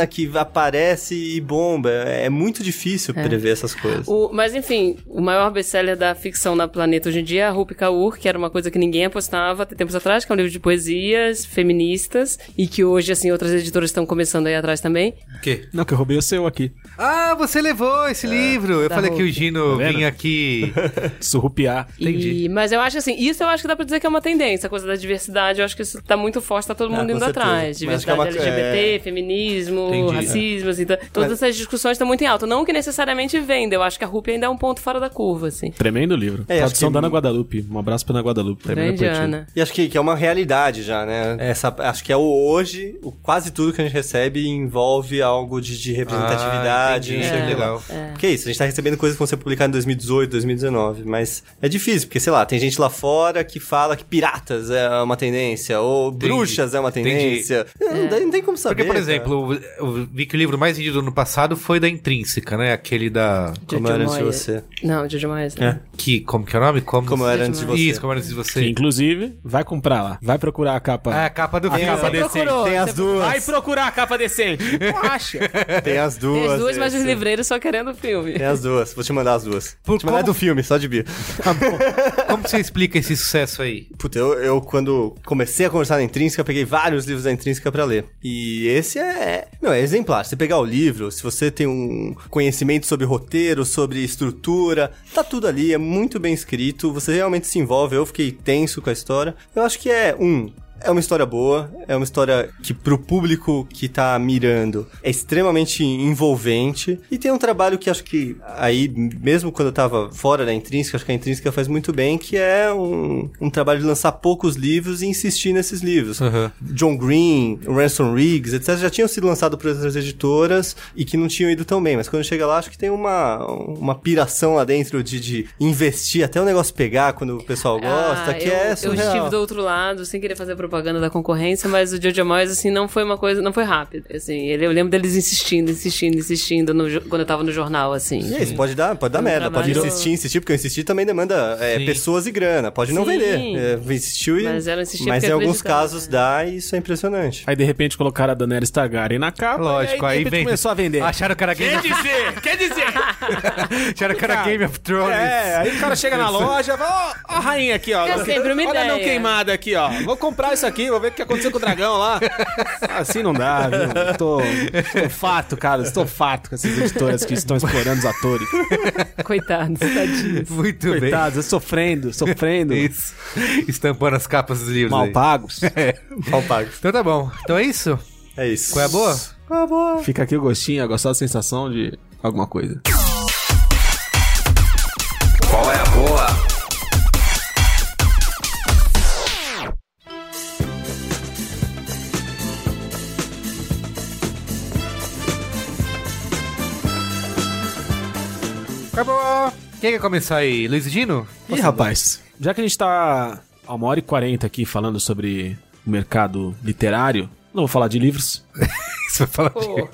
que aparece e bomba. É muito difícil prever essas coisas. O- mas enfim, o maior best-seller da ficção na planeta hoje em dia é a Rupi Kaur, que era uma coisa que ninguém apostava até tempos atrás, que é um livro de poesias feministas, e que hoje, assim, outras editoras estão começando aí atrás também. O quê? Não, que eu roubei o seu aqui. Ah, você levou esse livro. Eu falei que o Rupi. Gino Tá vinha aqui. Surrupiar. Entendi. E, mas eu acho assim, isso eu acho que dá pra dizer que é uma tendência, a coisa da diversidade, eu acho que isso tá muito forte, tá todo Ah, mundo com indo certeza. atrás. Que é Diversidade uma- LGBT, é. Feminismo, Entendi. racismo, assim, tá- todas Mas- essas discussões estão muito em alta. Não que necessariamente venda, eu acho que a Rupi ainda é um ponto fora da curva, assim. Tremendo livro. É, Tradução que- da Ana Guadalupe. Um abraço pra Ana Guadalupe. Grande. Ana. E acho que, que é uma realidade já, né? Essa, acho que é o hoje, o, quase tudo que a gente recebe envolve algo de, de representatividade. Ah, não sei o É, que legal. Porque é isso, a gente tá recebendo coisas que vão ser publicadas em 2018, 2019, mas é difícil, porque, sei lá, tem gente lá fora que fala que piratas é uma tendência, ou Entendi. bruxas é uma tendência. Não, dá- não tem como saber. Porque, por cara. exemplo, eu eu vi que o livro mais vendido do ano passado foi da Intrínseca, né? Aquele da. Como era antes de você. Não, Jojo Moyes. né? Que, como que é o nome? Como, Como era antes de você. Isso, como era antes de você. Que, inclusive, vai comprar lá. Vai procurar a capa. Ah, a capa do A filme. capa Você decente. procurou, Tem as duas. Vai procurar a capa decente. Não acha. Tem as duas. Tem as duas, mas os livreiros só querendo o filme. Tem as duas, vou te mandar as duas. Por Vou te mandar como- do filme, só de bi. Como que você explica esse sucesso aí? Puta, eu, eu quando comecei a conversar na Intrínseca, peguei vários livros da Intrínseca pra ler. E esse é, meu, é exemplar. Você pegar o livro, se você tem um conhecimento sobre roteiro, sobre estrutura, tá tudo ali, é muito bem escrito, você realmente se envolve. Eu fiquei tenso com a história. Eu acho que é um é uma história boa, é uma história que pro público que tá mirando é extremamente envolvente e tem um trabalho que acho que aí, mesmo quando eu tava fora da Intrínseca, acho que a Intrínseca faz muito bem, que é um, um trabalho de lançar poucos livros e insistir nesses livros. Aham. John Green, Ransom Riggs, etc. já tinham sido lançados por outras editoras e que não tinham ido tão bem, mas quando chega lá acho que tem uma, uma piração lá dentro de, de investir até o negócio pegar quando o pessoal gosta, Ah, que eu, é Eu surreal. estive do outro lado, sem querer fazer propaganda da concorrência, mas o Jojo Moyes, assim, não foi uma coisa, não foi rápido. Assim, ele, eu lembro deles insistindo, insistindo, insistindo no quando eu tava no jornal, assim. É isso, pode dar, pode dar merda, pode trabalho- insistir, insistir, porque eu insistir também demanda é, Sim. pessoas e grana, pode não Sim. vender. É, insistiu e. Mas ela insistia mas em alguns casos né? dá e isso é impressionante. Aí, de repente, colocaram a Daenerys Targaryen na capa. Lógico, e aí repente vem. começou a vender. Acharam que era Game Quer dizer, quer dizer. Acharam que era Game of Thrones. É, aí o cara chega na loja, ó, ó a rainha aqui, ó. É sempre uma Olha a não ideia. queimada aqui, ó. Vou comprar isso aqui, vou ver o que aconteceu com o dragão lá. Assim não dá, viu? Tô, tô fato, cara. Estou fato com essas editoras que estão explorando os atores. Coitados, tadinhos. Muito bem. Coitados, sofrendo, sofrendo. Isso. Estampando as capas dos livros. Mal aí. pagos. Mal pago. Então tá bom. Então é isso? É isso. Qual é a boa? Qual é a boa? Fica aqui o gostinho, a gostosa sensação de alguma coisa. Quem quer começar aí? Luiz Dino? Ih, rapaz, já que a gente tá a uma hora e quarenta aqui falando sobre o mercado literário, não vou falar de livros, Você vai falar Pô,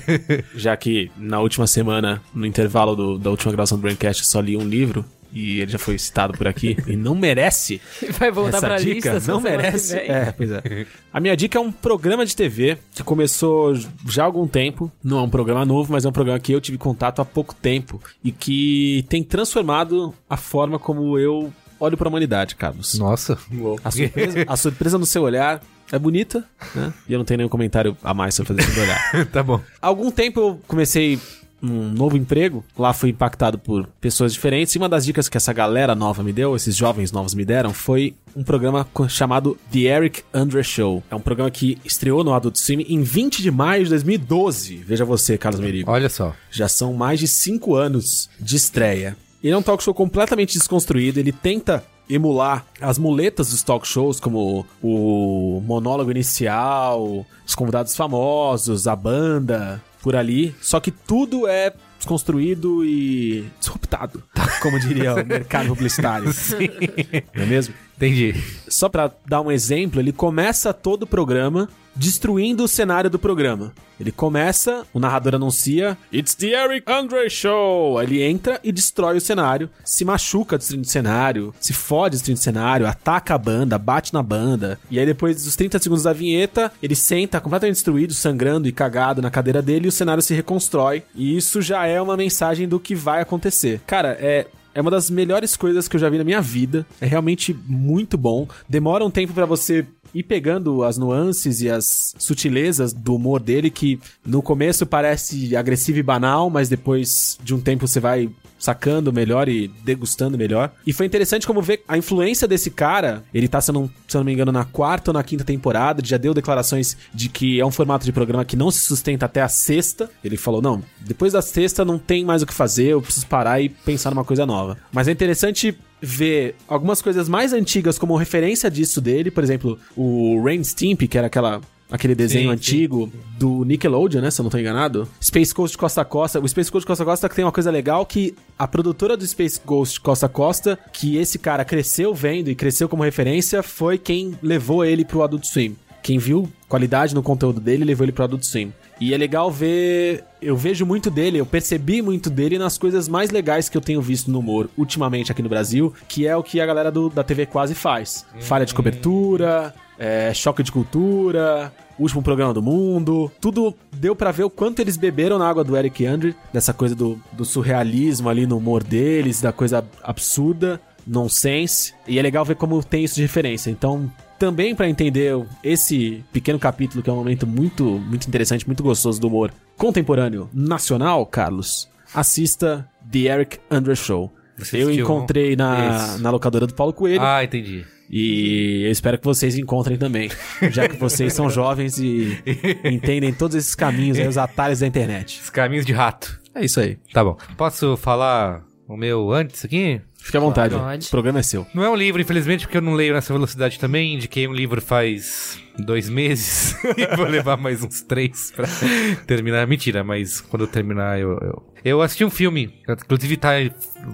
já que na última semana, no intervalo do- da última gravação do Braincast, eu só li um livro e ele já foi citado por aqui e não merece vai voltar essa pra dica, lista. não merece. É, pois é. A minha dica é um programa de TV que começou já há algum tempo. Não é um programa novo, mas é um programa que eu tive contato há pouco tempo e que tem transformado a forma como eu olho pra humanidade, Carlos. Nossa. A surpresa, a surpresa no seu olhar é bonita, né? E eu não tenho nenhum comentário a mais sobre fazer esse olhar. tá bom. Há algum tempo eu comecei um novo emprego. Lá fui impactado por pessoas diferentes. E uma das dicas que essa galera nova me deu, esses jovens novos me deram, foi um programa chamado The Eric Andre Show. É um programa que estreou no Adult Swim em 20 de maio de 2012. Veja você, Carlos Merigo. Olha só. Já são mais de 5 anos de estreia. Ele é um talk show completamente desconstruído. Ele tenta emular as muletas dos talk shows, como o monólogo inicial, os convidados famosos, a banda, por ali. Só que tudo é desconstruído e disruptado, como diria o mercado publicitário. Não é mesmo? Entendi. Só pra dar um exemplo, ele começa todo o programa destruindo o cenário do programa. Ele começa, o narrador anuncia It's the Eric Andre Show. Ele entra e destrói o cenário, se machuca destruindo o cenário, se fode destruindo o cenário, ataca a banda, bate na banda. E aí depois dos 30 segundos da vinheta, ele senta completamente destruído, sangrando e cagado na cadeira dele e o cenário se reconstrói. E isso já é uma mensagem do que vai acontecer. Cara, é é uma das melhores coisas que eu já vi na minha vida. É realmente muito bom. Demora um tempo pra você ir pegando as nuances e as sutilezas do humor dele, que no começo parece agressivo e banal, mas depois de um tempo você vai sacando melhor e degustando melhor. E foi interessante como ver a influência desse cara. Ele tá, se eu não, se não me engano, na quarta ou na quinta temporada. Já deu declarações de que é um formato de programa que não se sustenta até a sexta. Ele falou: não, depois da sexta não tem mais o que fazer, eu preciso parar e pensar numa coisa nova. Mas é interessante ver algumas coisas mais antigas como referência disso dele, por exemplo, o Rain Stimpy, que era aquela aquele desenho Sim, antigo do Nickelodeon, né? Se eu não tô enganado. Space Ghost Costa Costa. O Space Ghost Costa Costa tem uma coisa legal que a produtora do Space Ghost Costa Costa, que esse cara cresceu vendo e cresceu como referência, foi quem levou ele pro Adult Swim. Quem viu qualidade no conteúdo dele levou ele pro Adult Swim. E é legal ver. Eu vejo muito dele, eu percebi muito dele nas coisas mais legais que eu tenho visto no humor ultimamente aqui no Brasil, que é o que a galera do, da TV quase faz: falha de cobertura, é, choque de cultura, último programa do mundo. Tudo deu pra ver o quanto eles beberam na água do Eric Andre, dessa coisa do, do surrealismo ali no humor deles, da coisa absurda, nonsense. E é legal ver como tem isso de referência. Então, também pra entender esse pequeno capítulo, que é um momento muito, muito interessante, muito gostoso do humor contemporâneo nacional, Carlos, assista The Eric Andre Show. Você eu assistiu? encontrei na, Isso. na locadora do Paulo Coelho. Ah, entendi. E eu espero que vocês encontrem também, já que vocês são jovens e entendem todos esses caminhos aí, os atalhos da internet. Os caminhos de rato. É isso aí. Tá bom. Posso falar o meu antes aqui? Fique à vontade. Pode. O programa é seu. Não é um livro, infelizmente, porque eu não leio nessa velocidade também. Indiquei um livro faz dois meses e vou levar mais uns três pra terminar. Mentira, mas quando eu terminar eu, eu... Eu assisti um filme, inclusive tá,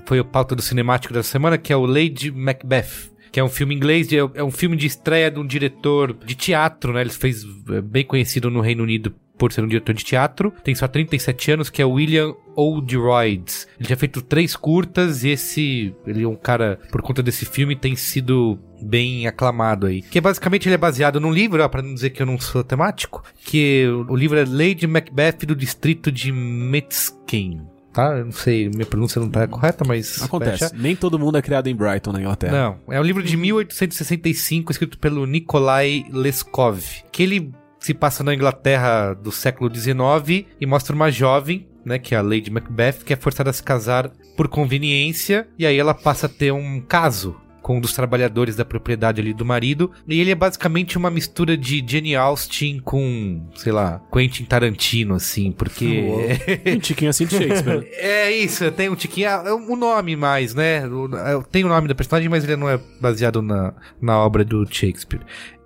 foi o pauta do cinemático da semana, que é o Lady Macbeth. Que é um filme inglês, é um filme de estreia de um diretor de teatro, né? Ele fez é, bem conhecido no Reino Unido por ser um diretor de teatro. Tem só 37 anos, que é William Oldroyd. Ele já feito três curtas e esse... Ele é um cara, por conta desse filme, tem sido bem aclamado aí. Que é, basicamente ele é baseado num livro, ó, pra não dizer que eu não sou temático, que o livro é Lady Macbeth do distrito de Metzken. Tá? Eu não sei, minha pronúncia não tá correta, mas... Acontece. achar. Nem todo mundo é criado em Brighton, na Inglaterra. Não, é um livro de 1865, escrito pelo Nikolai Leskov, que ele se passa na Inglaterra do século XIX e mostra uma jovem, né, que é a Lady Macbeth, que é forçada a se casar por conveniência, e aí ela passa a ter um caso com um dos trabalhadores da propriedade ali do marido, e ele é basicamente uma mistura de Jenny Austen com, sei lá, Quentin Tarantino, assim, porque... Um tiquinho assim de Shakespeare. É isso, tem um tiquinho. É o nome mais, né? É, Tem o nome da personagem, mas ele não é baseado na, na obra do Shakespeare.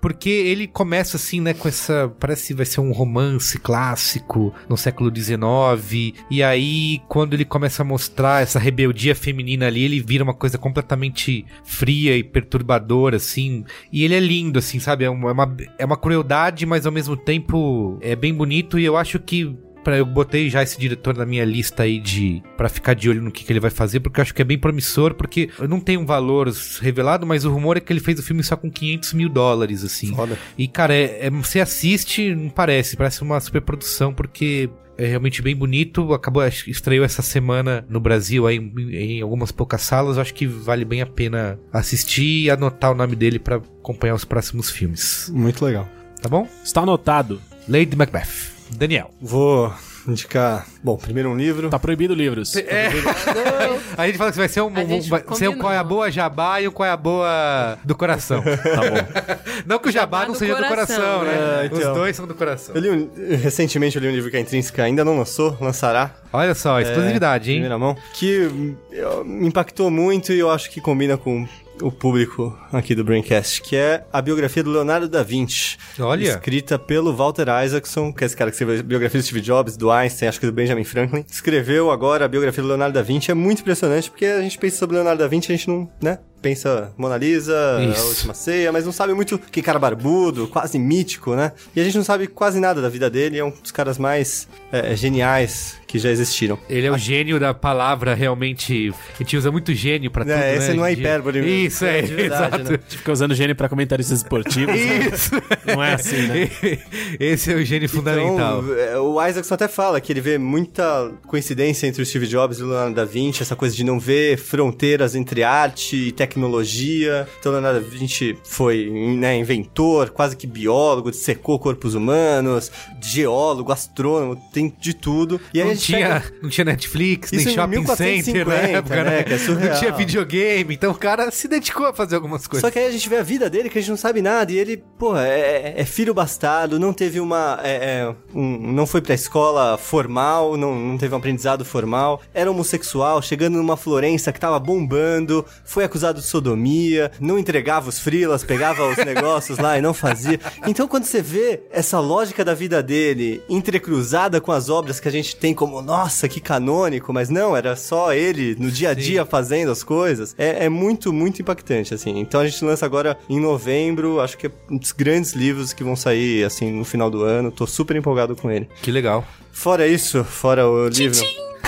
Porque ele começa assim, né, com essa. Parece que vai ser um romance clássico no século XIX. E aí, quando ele começa a mostrar essa rebeldia feminina ali, ele vira uma coisa completamente fria e perturbadora, assim. E ele é lindo, assim, sabe? É uma, é uma, é uma crueldade, mas ao mesmo tempo é bem bonito. E eu acho que Pra, eu botei já esse diretor na minha lista aí de para ficar de olho no que, que ele vai fazer, porque eu acho que é bem promissor, porque eu não tenho um valor revelado, mas o rumor é que ele fez o filme só com 500 mil dólares, assim. Foda. E, cara, é, é- você assiste, não parece, parece uma superprodução, porque é realmente bem bonito. Acabou, estreou essa semana no Brasil, aí, em, em algumas poucas salas. Eu acho que vale bem a pena assistir e anotar o nome dele pra acompanhar os próximos filmes. Muito legal. Tá bom? Está anotado. Lady Macbeth. Daniel. Vou indicar, bom, primeiro um livro. Tá proibido livros. É. A gente fala que vai ser um, A gente vai ser um qual é a boa jabá e um qual é a boa do coração. Tá bom. Não que o jabá, Jabá não do seja do coração, coração, né? né? Os então. dois são do coração. Eu li um- recentemente eu li um livro que a Intrínseca ainda não lançou, lançará. Olha só, exclusividade, em hein? Primeira mão. Que eu- me impactou muito e eu acho que combina com o público aqui do Braincast, que é a biografia do Leonardo da Vinci. Olha. Escrita pelo Walter Isaacson, que é esse cara que escreveu a biografia do Steve Jobs, do Einstein, acho que do Benjamin Franklin. Escreveu agora a biografia do Leonardo da Vinci. É muito impressionante, porque a gente pensa sobre Leonardo da Vinci, a gente não, né? Pensa Mona Lisa, Isso. A Última Ceia, mas não sabe muito que cara barbudo, quase mítico, né? E a gente não sabe quase nada da vida dele, é um dos caras mais é, geniais que já existiram. Ele é o gênio da palavra, realmente. A gente usa muito gênio pra tudo, É, né, esse não é hipérbole mesmo. Isso, é, É de verdade, exato. né? A gente fica usando gênio pra comentaristas esportivos. né? Isso. Não é assim, né? Esse é o gênio fundamental. Então, é, o Isaacson até fala que ele vê muita coincidência entre o Steve Jobs e o Leonardo da Vinci, essa coisa de não ver fronteiras entre arte e tecnologia. Então, o Leonardo da Vinci foi né, inventor, quase que biólogo, secou corpos humanos, geólogo, astrônomo, tem de tudo. E aí não, tinha, pega- não tinha Netflix, nem Isso em shopping 1450, center na época, né, né? que é surreal. não tinha videogame, então o cara se dedicou a fazer algumas coisas. Só que aí a gente vê a vida dele que a gente não sabe nada. E ele, pô, é, é filho bastardo, não teve uma. é, é, um- não foi pra escola formal, não, não teve um aprendizado formal. Era homossexual, chegando numa Florença que tava bombando, foi acusado de sodomia, não entregava os frilas, pegava os negócios lá e não fazia. Então quando você vê essa lógica da vida dele entrecruzada com as obras que a gente tem como, nossa, que canônico, mas não, era só ele no dia a dia fazendo as coisas, é, é muito, muito impactante, assim. Então a gente lança agora em novembro, acho que é um dos grandes livros que vão sair, assim, no final do ano. Tô super empolgado com ele. Que legal. Fora isso, fora o livro.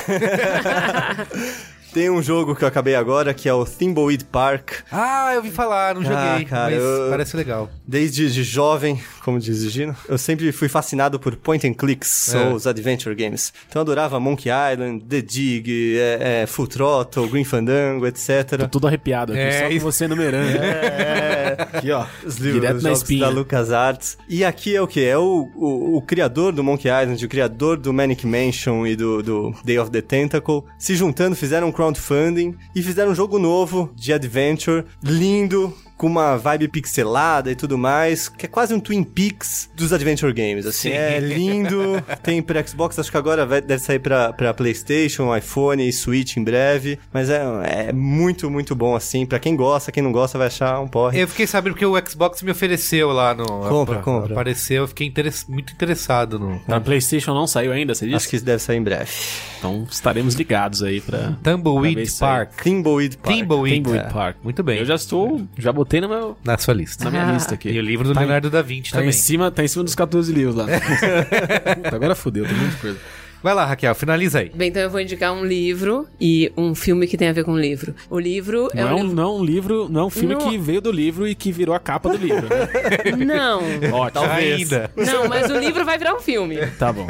Tem um jogo que eu acabei agora, que é o Thimbleweed Park. Ah, eu vi falar, não Ah, joguei, cara, mas eu- parece legal. Desde de jovem, como diz o Gino, eu sempre fui fascinado por point and clicks, É. ou os adventure games. Então eu adorava Monkey Island, The Dig, é, é, Full Throttle, Green Fandango, etc. Tô tudo arrepiado aqui, É, só com você numerando. É, Aqui, ó. os livros Direto os na jogos espinha. da LucasArts. E aqui é o que? É o, o, o criador do Monkey Island, o criador do Manic Mansion e do, do Day of the Tentacle, se juntando, fizeram um crowdfunding e fizeram um jogo novo de adventure, lindo, com uma vibe pixelada e tudo mais, que é quase um Twin Peaks dos adventure games, assim, Sim. é lindo, tem pra Xbox, acho que agora vai- deve sair pra, pra Playstation, iPhone e Switch em breve, mas é, é muito, muito bom, assim, pra quem gosta, quem não gosta vai achar um porre. Eu fiquei sabendo que o Xbox me ofereceu lá no. Compra, apa- compra. Apareceu, eu fiquei interess- muito interessado no. Na PlayStation não saiu ainda, você disse? Acho que isso deve sair em breve. Então estaremos ligados aí pra. Pra Tumbleweed aí. Park. Thimbleweed Park. Timbleweed. Timbleweed É. Park. Muito bem. Eu já estou. Já botei na, meu, Na sua lista. na minha Ah. lista aqui. E o livro do Tá em- Leonardo da Vinci Tá também. em, cima, tá em cima dos 14 livros lá. Puta, agora fudeu, tem muita coisa. Vai lá, Raquel, finaliza aí. Bem, então eu vou indicar um livro e um filme que tem a ver com o livro. O livro é Não é, um livro... não é um livro, não é um filme Não. que veio do livro e que virou a capa do livro, né? Não. Ótimo. Ainda. Não, mas o livro vai virar um filme. Tá bom.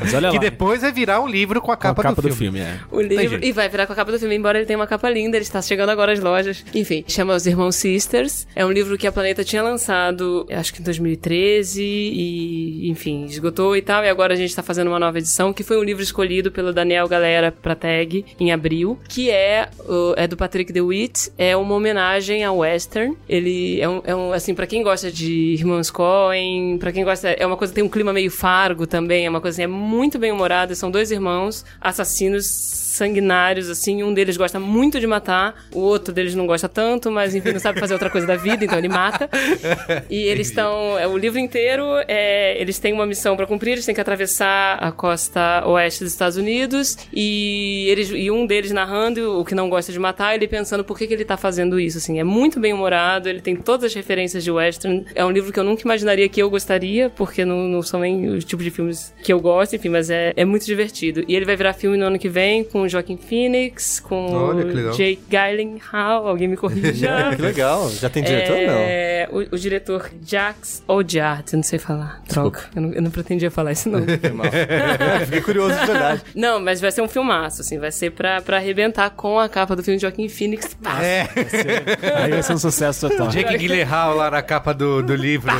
Mas olha Que lá. depois vai virar um livro com a com a capa, capa do, filme. é. O livro. E vai virar com a capa do filme, embora ele tenha uma capa linda, ele está chegando agora às lojas. Enfim, chama Os Irmãos Sisters. É um livro que a Planeta tinha lançado, acho que em 2013, e, enfim, esgotou e tal. E agora a gente está fazendo uma nova edição, que foi um livro escolhido pelo Daniel Galera pra tag em abril, que é, é do Patrick DeWitt. É uma homenagem ao Western. Ele é um, é um assim, pra quem gosta de Irmãos Coen, pra quem gosta. É uma coisa, tem um clima meio fargo também, é uma coisa assim, é muito bem humorada. São dois irmãos assassinos sanguinários, assim. Um deles gosta muito de matar, o outro deles não gosta tanto, mas enfim, não sabe fazer outra coisa da vida, então ele mata. E eles estão. É, o livro inteiro, é, eles têm uma missão pra cumprir, eles têm que atravessar a costa oeste dos Estados Unidos. E, eles, e um deles narrando o que não gosta de matar, ele pensando por que, que ele tá fazendo isso, assim. É muito bem humorado, ele tem todas as referências de western. É um livro que eu nunca imaginaria que eu gostaria, porque não, não são nem os tipos de filmes que eu gosto, enfim, mas é, é muito divertido. E ele vai virar filme no ano que vem com o Joaquin Phoenix, com Olha, Jake Gyllenhaal, alguém me corrija. Que legal. Já tem diretor? É, o, o diretor Jax Odiart, eu não sei falar. Troca. Eu não, eu não pretendia falar isso, não. Não. Fiquei curioso de verdade. não, mas vai ser um filmaço, assim. Vai ser pra, pra arrebentar com a capa do filme de Joaquin Phoenix. Pá, É, Aí vai ser um sucesso total. Jake Gyllenhaal lá na capa do, do livro.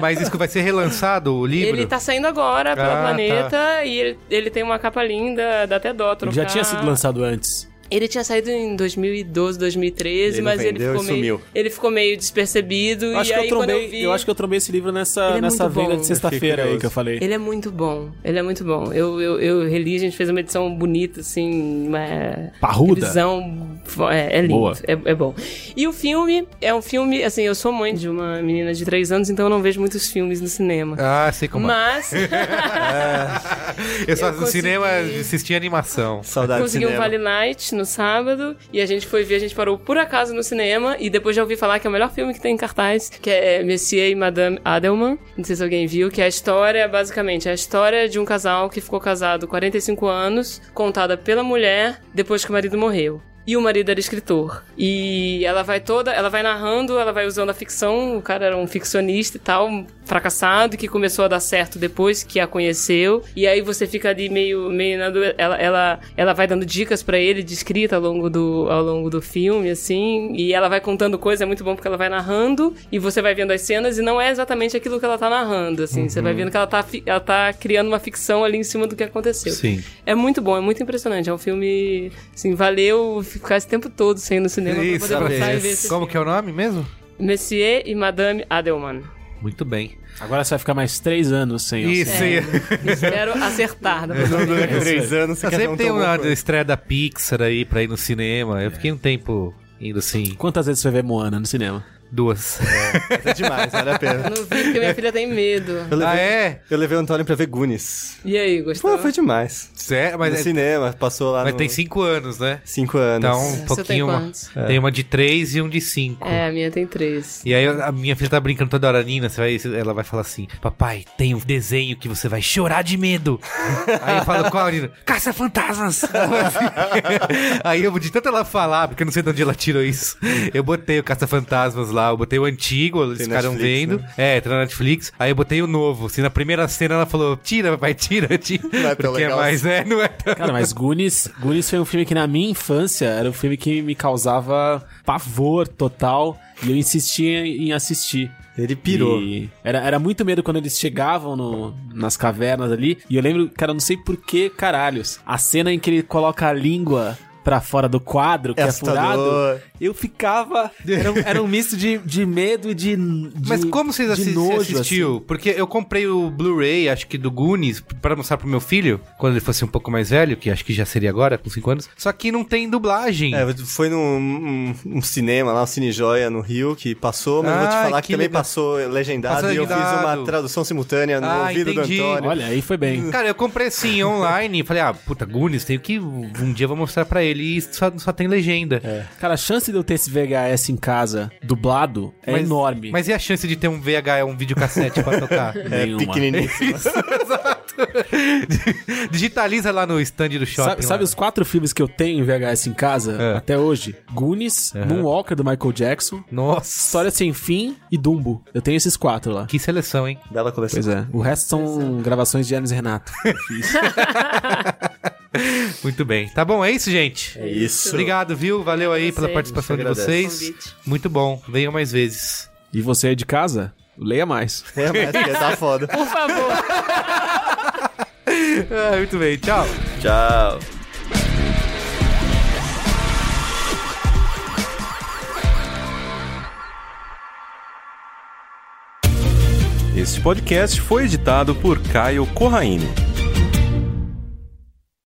Mas isso vai ser relançado, o livro? Ele tá saindo agora pela Ah, Planeta e ele, ele tem uma capa linda, dá até dó trocar. Já tinha sido lançado antes. Ele tinha saído em 2012, 2013, Ele mas ele ficou, meio, sumiu. ele ficou meio despercebido. Eu acho, e que aí, eu, quando trombei, eu vi... eu acho que eu trombei esse livro nessa, Ele é nessa venda bom. de sexta-feira aí que eu falei. Ele é muito bom, ele é muito bom. Eu, eu, eu reli, a gente fez uma edição bonita, assim, uma Parruda. revisão, é, é lindo, Boa. É, é bom. E o filme, é um filme, assim, eu sou mãe de uma menina de 3 anos, então eu não vejo muitos filmes no cinema. Ah, sei como é. Mas Eu só eu no consegui- cinema assisti animação. Saudade de consegui um. Vale Night no sábado e a gente foi ver, a gente parou por acaso no cinema e depois já ouvi falar que é o melhor filme que tem em cartaz, que é Messier e Madame Adelman. Não sei se alguém viu, que é a história, basicamente, é a história de um casal que ficou casado 45 anos, contada pela mulher depois que o marido morreu e o marido era escritor. E ela vai toda, ela vai narrando, ela vai usando a ficção, o cara era um ficcionista e tal, fracassado, que começou a dar certo depois que a conheceu. E aí você fica ali meio, meio na, ela, ela, ela vai dando dicas para ele de escrita ao longo, do, ao longo do filme, assim. E ela vai contando coisas, é muito bom porque ela vai narrando e você vai vendo as cenas e não é exatamente aquilo que ela tá narrando, assim. Uhum. Você vai vendo que ela tá, ela tá criando uma ficção ali em cima do que aconteceu. Sim. É muito bom, é muito impressionante. É um filme, assim, valeu ficar esse tempo todo sem ir no cinema Isso, pra poder passar e ver esse Como que é o nome mesmo? Messier e Madame Adelman. Muito bem. Agora você vai ficar mais três anos sem Isso, É, espero acertar. Da próxima Daqui a vez. três anos você sempre um tem uma quanto. estreia da Pixar aí pra ir no cinema. Eu fiquei um tempo indo assim, Quantas vezes você vê Moana no cinema? Duas. Mas é demais, vale a pena. Eu não vi porque minha filha tem medo. Eu levei, ah, é? eu levei o Antônio pra ver Goonies. E aí, gostou? Pô, foi demais. Sério? Mas, no é- cinema, passou lá mas no... tem cinco anos, né? Cinco anos. Então, um Você tem pouquinho. quantos? Tem uma de três e um de cinco. É, a minha tem três. E aí a minha filha tá brincando toda hora, Nina, você vai, ela vai falar assim, papai, tem um desenho que você vai chorar de medo. aí eu falo, qual, Nina? Caça fantasmas! aí eu, de tanto ela falar, porque eu não sei de onde ela tirou isso, eu botei o Caça Fantasmas lá, eu botei o antigo, eles Tem ficaram Netflix, vendo. né? É, tá na Netflix. Aí eu botei o novo. Assim, na primeira cena ela falou, tira, papai, tira, tira. Não é tão porque legal é mais, é, não é tão... Cara, mas Goonies, Goonies foi um filme que na minha infância era um filme que me causava pavor total e eu insistia em assistir. Ele pirou. E era, era muito medo quando eles chegavam no, nas cavernas ali. E eu lembro, cara, não sei por que caralhos. A cena em que ele coloca a língua pra fora do quadro, que É é, furado, assustador. eu ficava. Era, um- era um misto de, de medo e de, de. Mas como vocês assi nojo, você assistiu? assim. Porque eu comprei o Blu-ray, acho que do Goonies, pra mostrar pro meu filho, quando ele fosse um pouco mais velho, que acho que já seria agora, com 5 anos. Só que não tem dublagem. É, foi num um, um cinema lá, um Cine Joia no Rio, que passou, mas eu vou te falar que, que também legal. passou legendado, Passou e eu fiz uma tradução simultânea no Ah, ouvido entendi. do Antônio. Olha, aí foi bem. Cara, eu comprei assim, online, e falei, ah, puta, Goonies, tenho que. Um dia eu vou mostrar pra ele e só, só tem legenda. É. Cara, a chance de eu ter esse VHS em casa dublado é Mas- enorme. Mas e a chance de ter um VH, um videocassete pra tocar? É Nenhuma. pequeniníssimo. Digitaliza lá no stand do shopping. Sabe, sabe os quatro filmes que eu tenho em VHS em casa É. até hoje? Goonies, Moonwalker do Michael Jackson, Nossa. História Sem Fim e Dumbo. Eu tenho esses quatro lá. Que seleção, hein? Bela coleção. Pois é. O resto são gravações de Hermes e Renato. Muito bem. Tá bom, é isso, gente. É isso. Obrigado, viu? Valeu aí pela participação de vocês. Muito bom. Venham mais vezes. E você aí de casa, leia mais. É, mas que tá foda. Por favor. Ah, muito bem. Tchau. Tchau. Este podcast foi editado por Caio Corraine.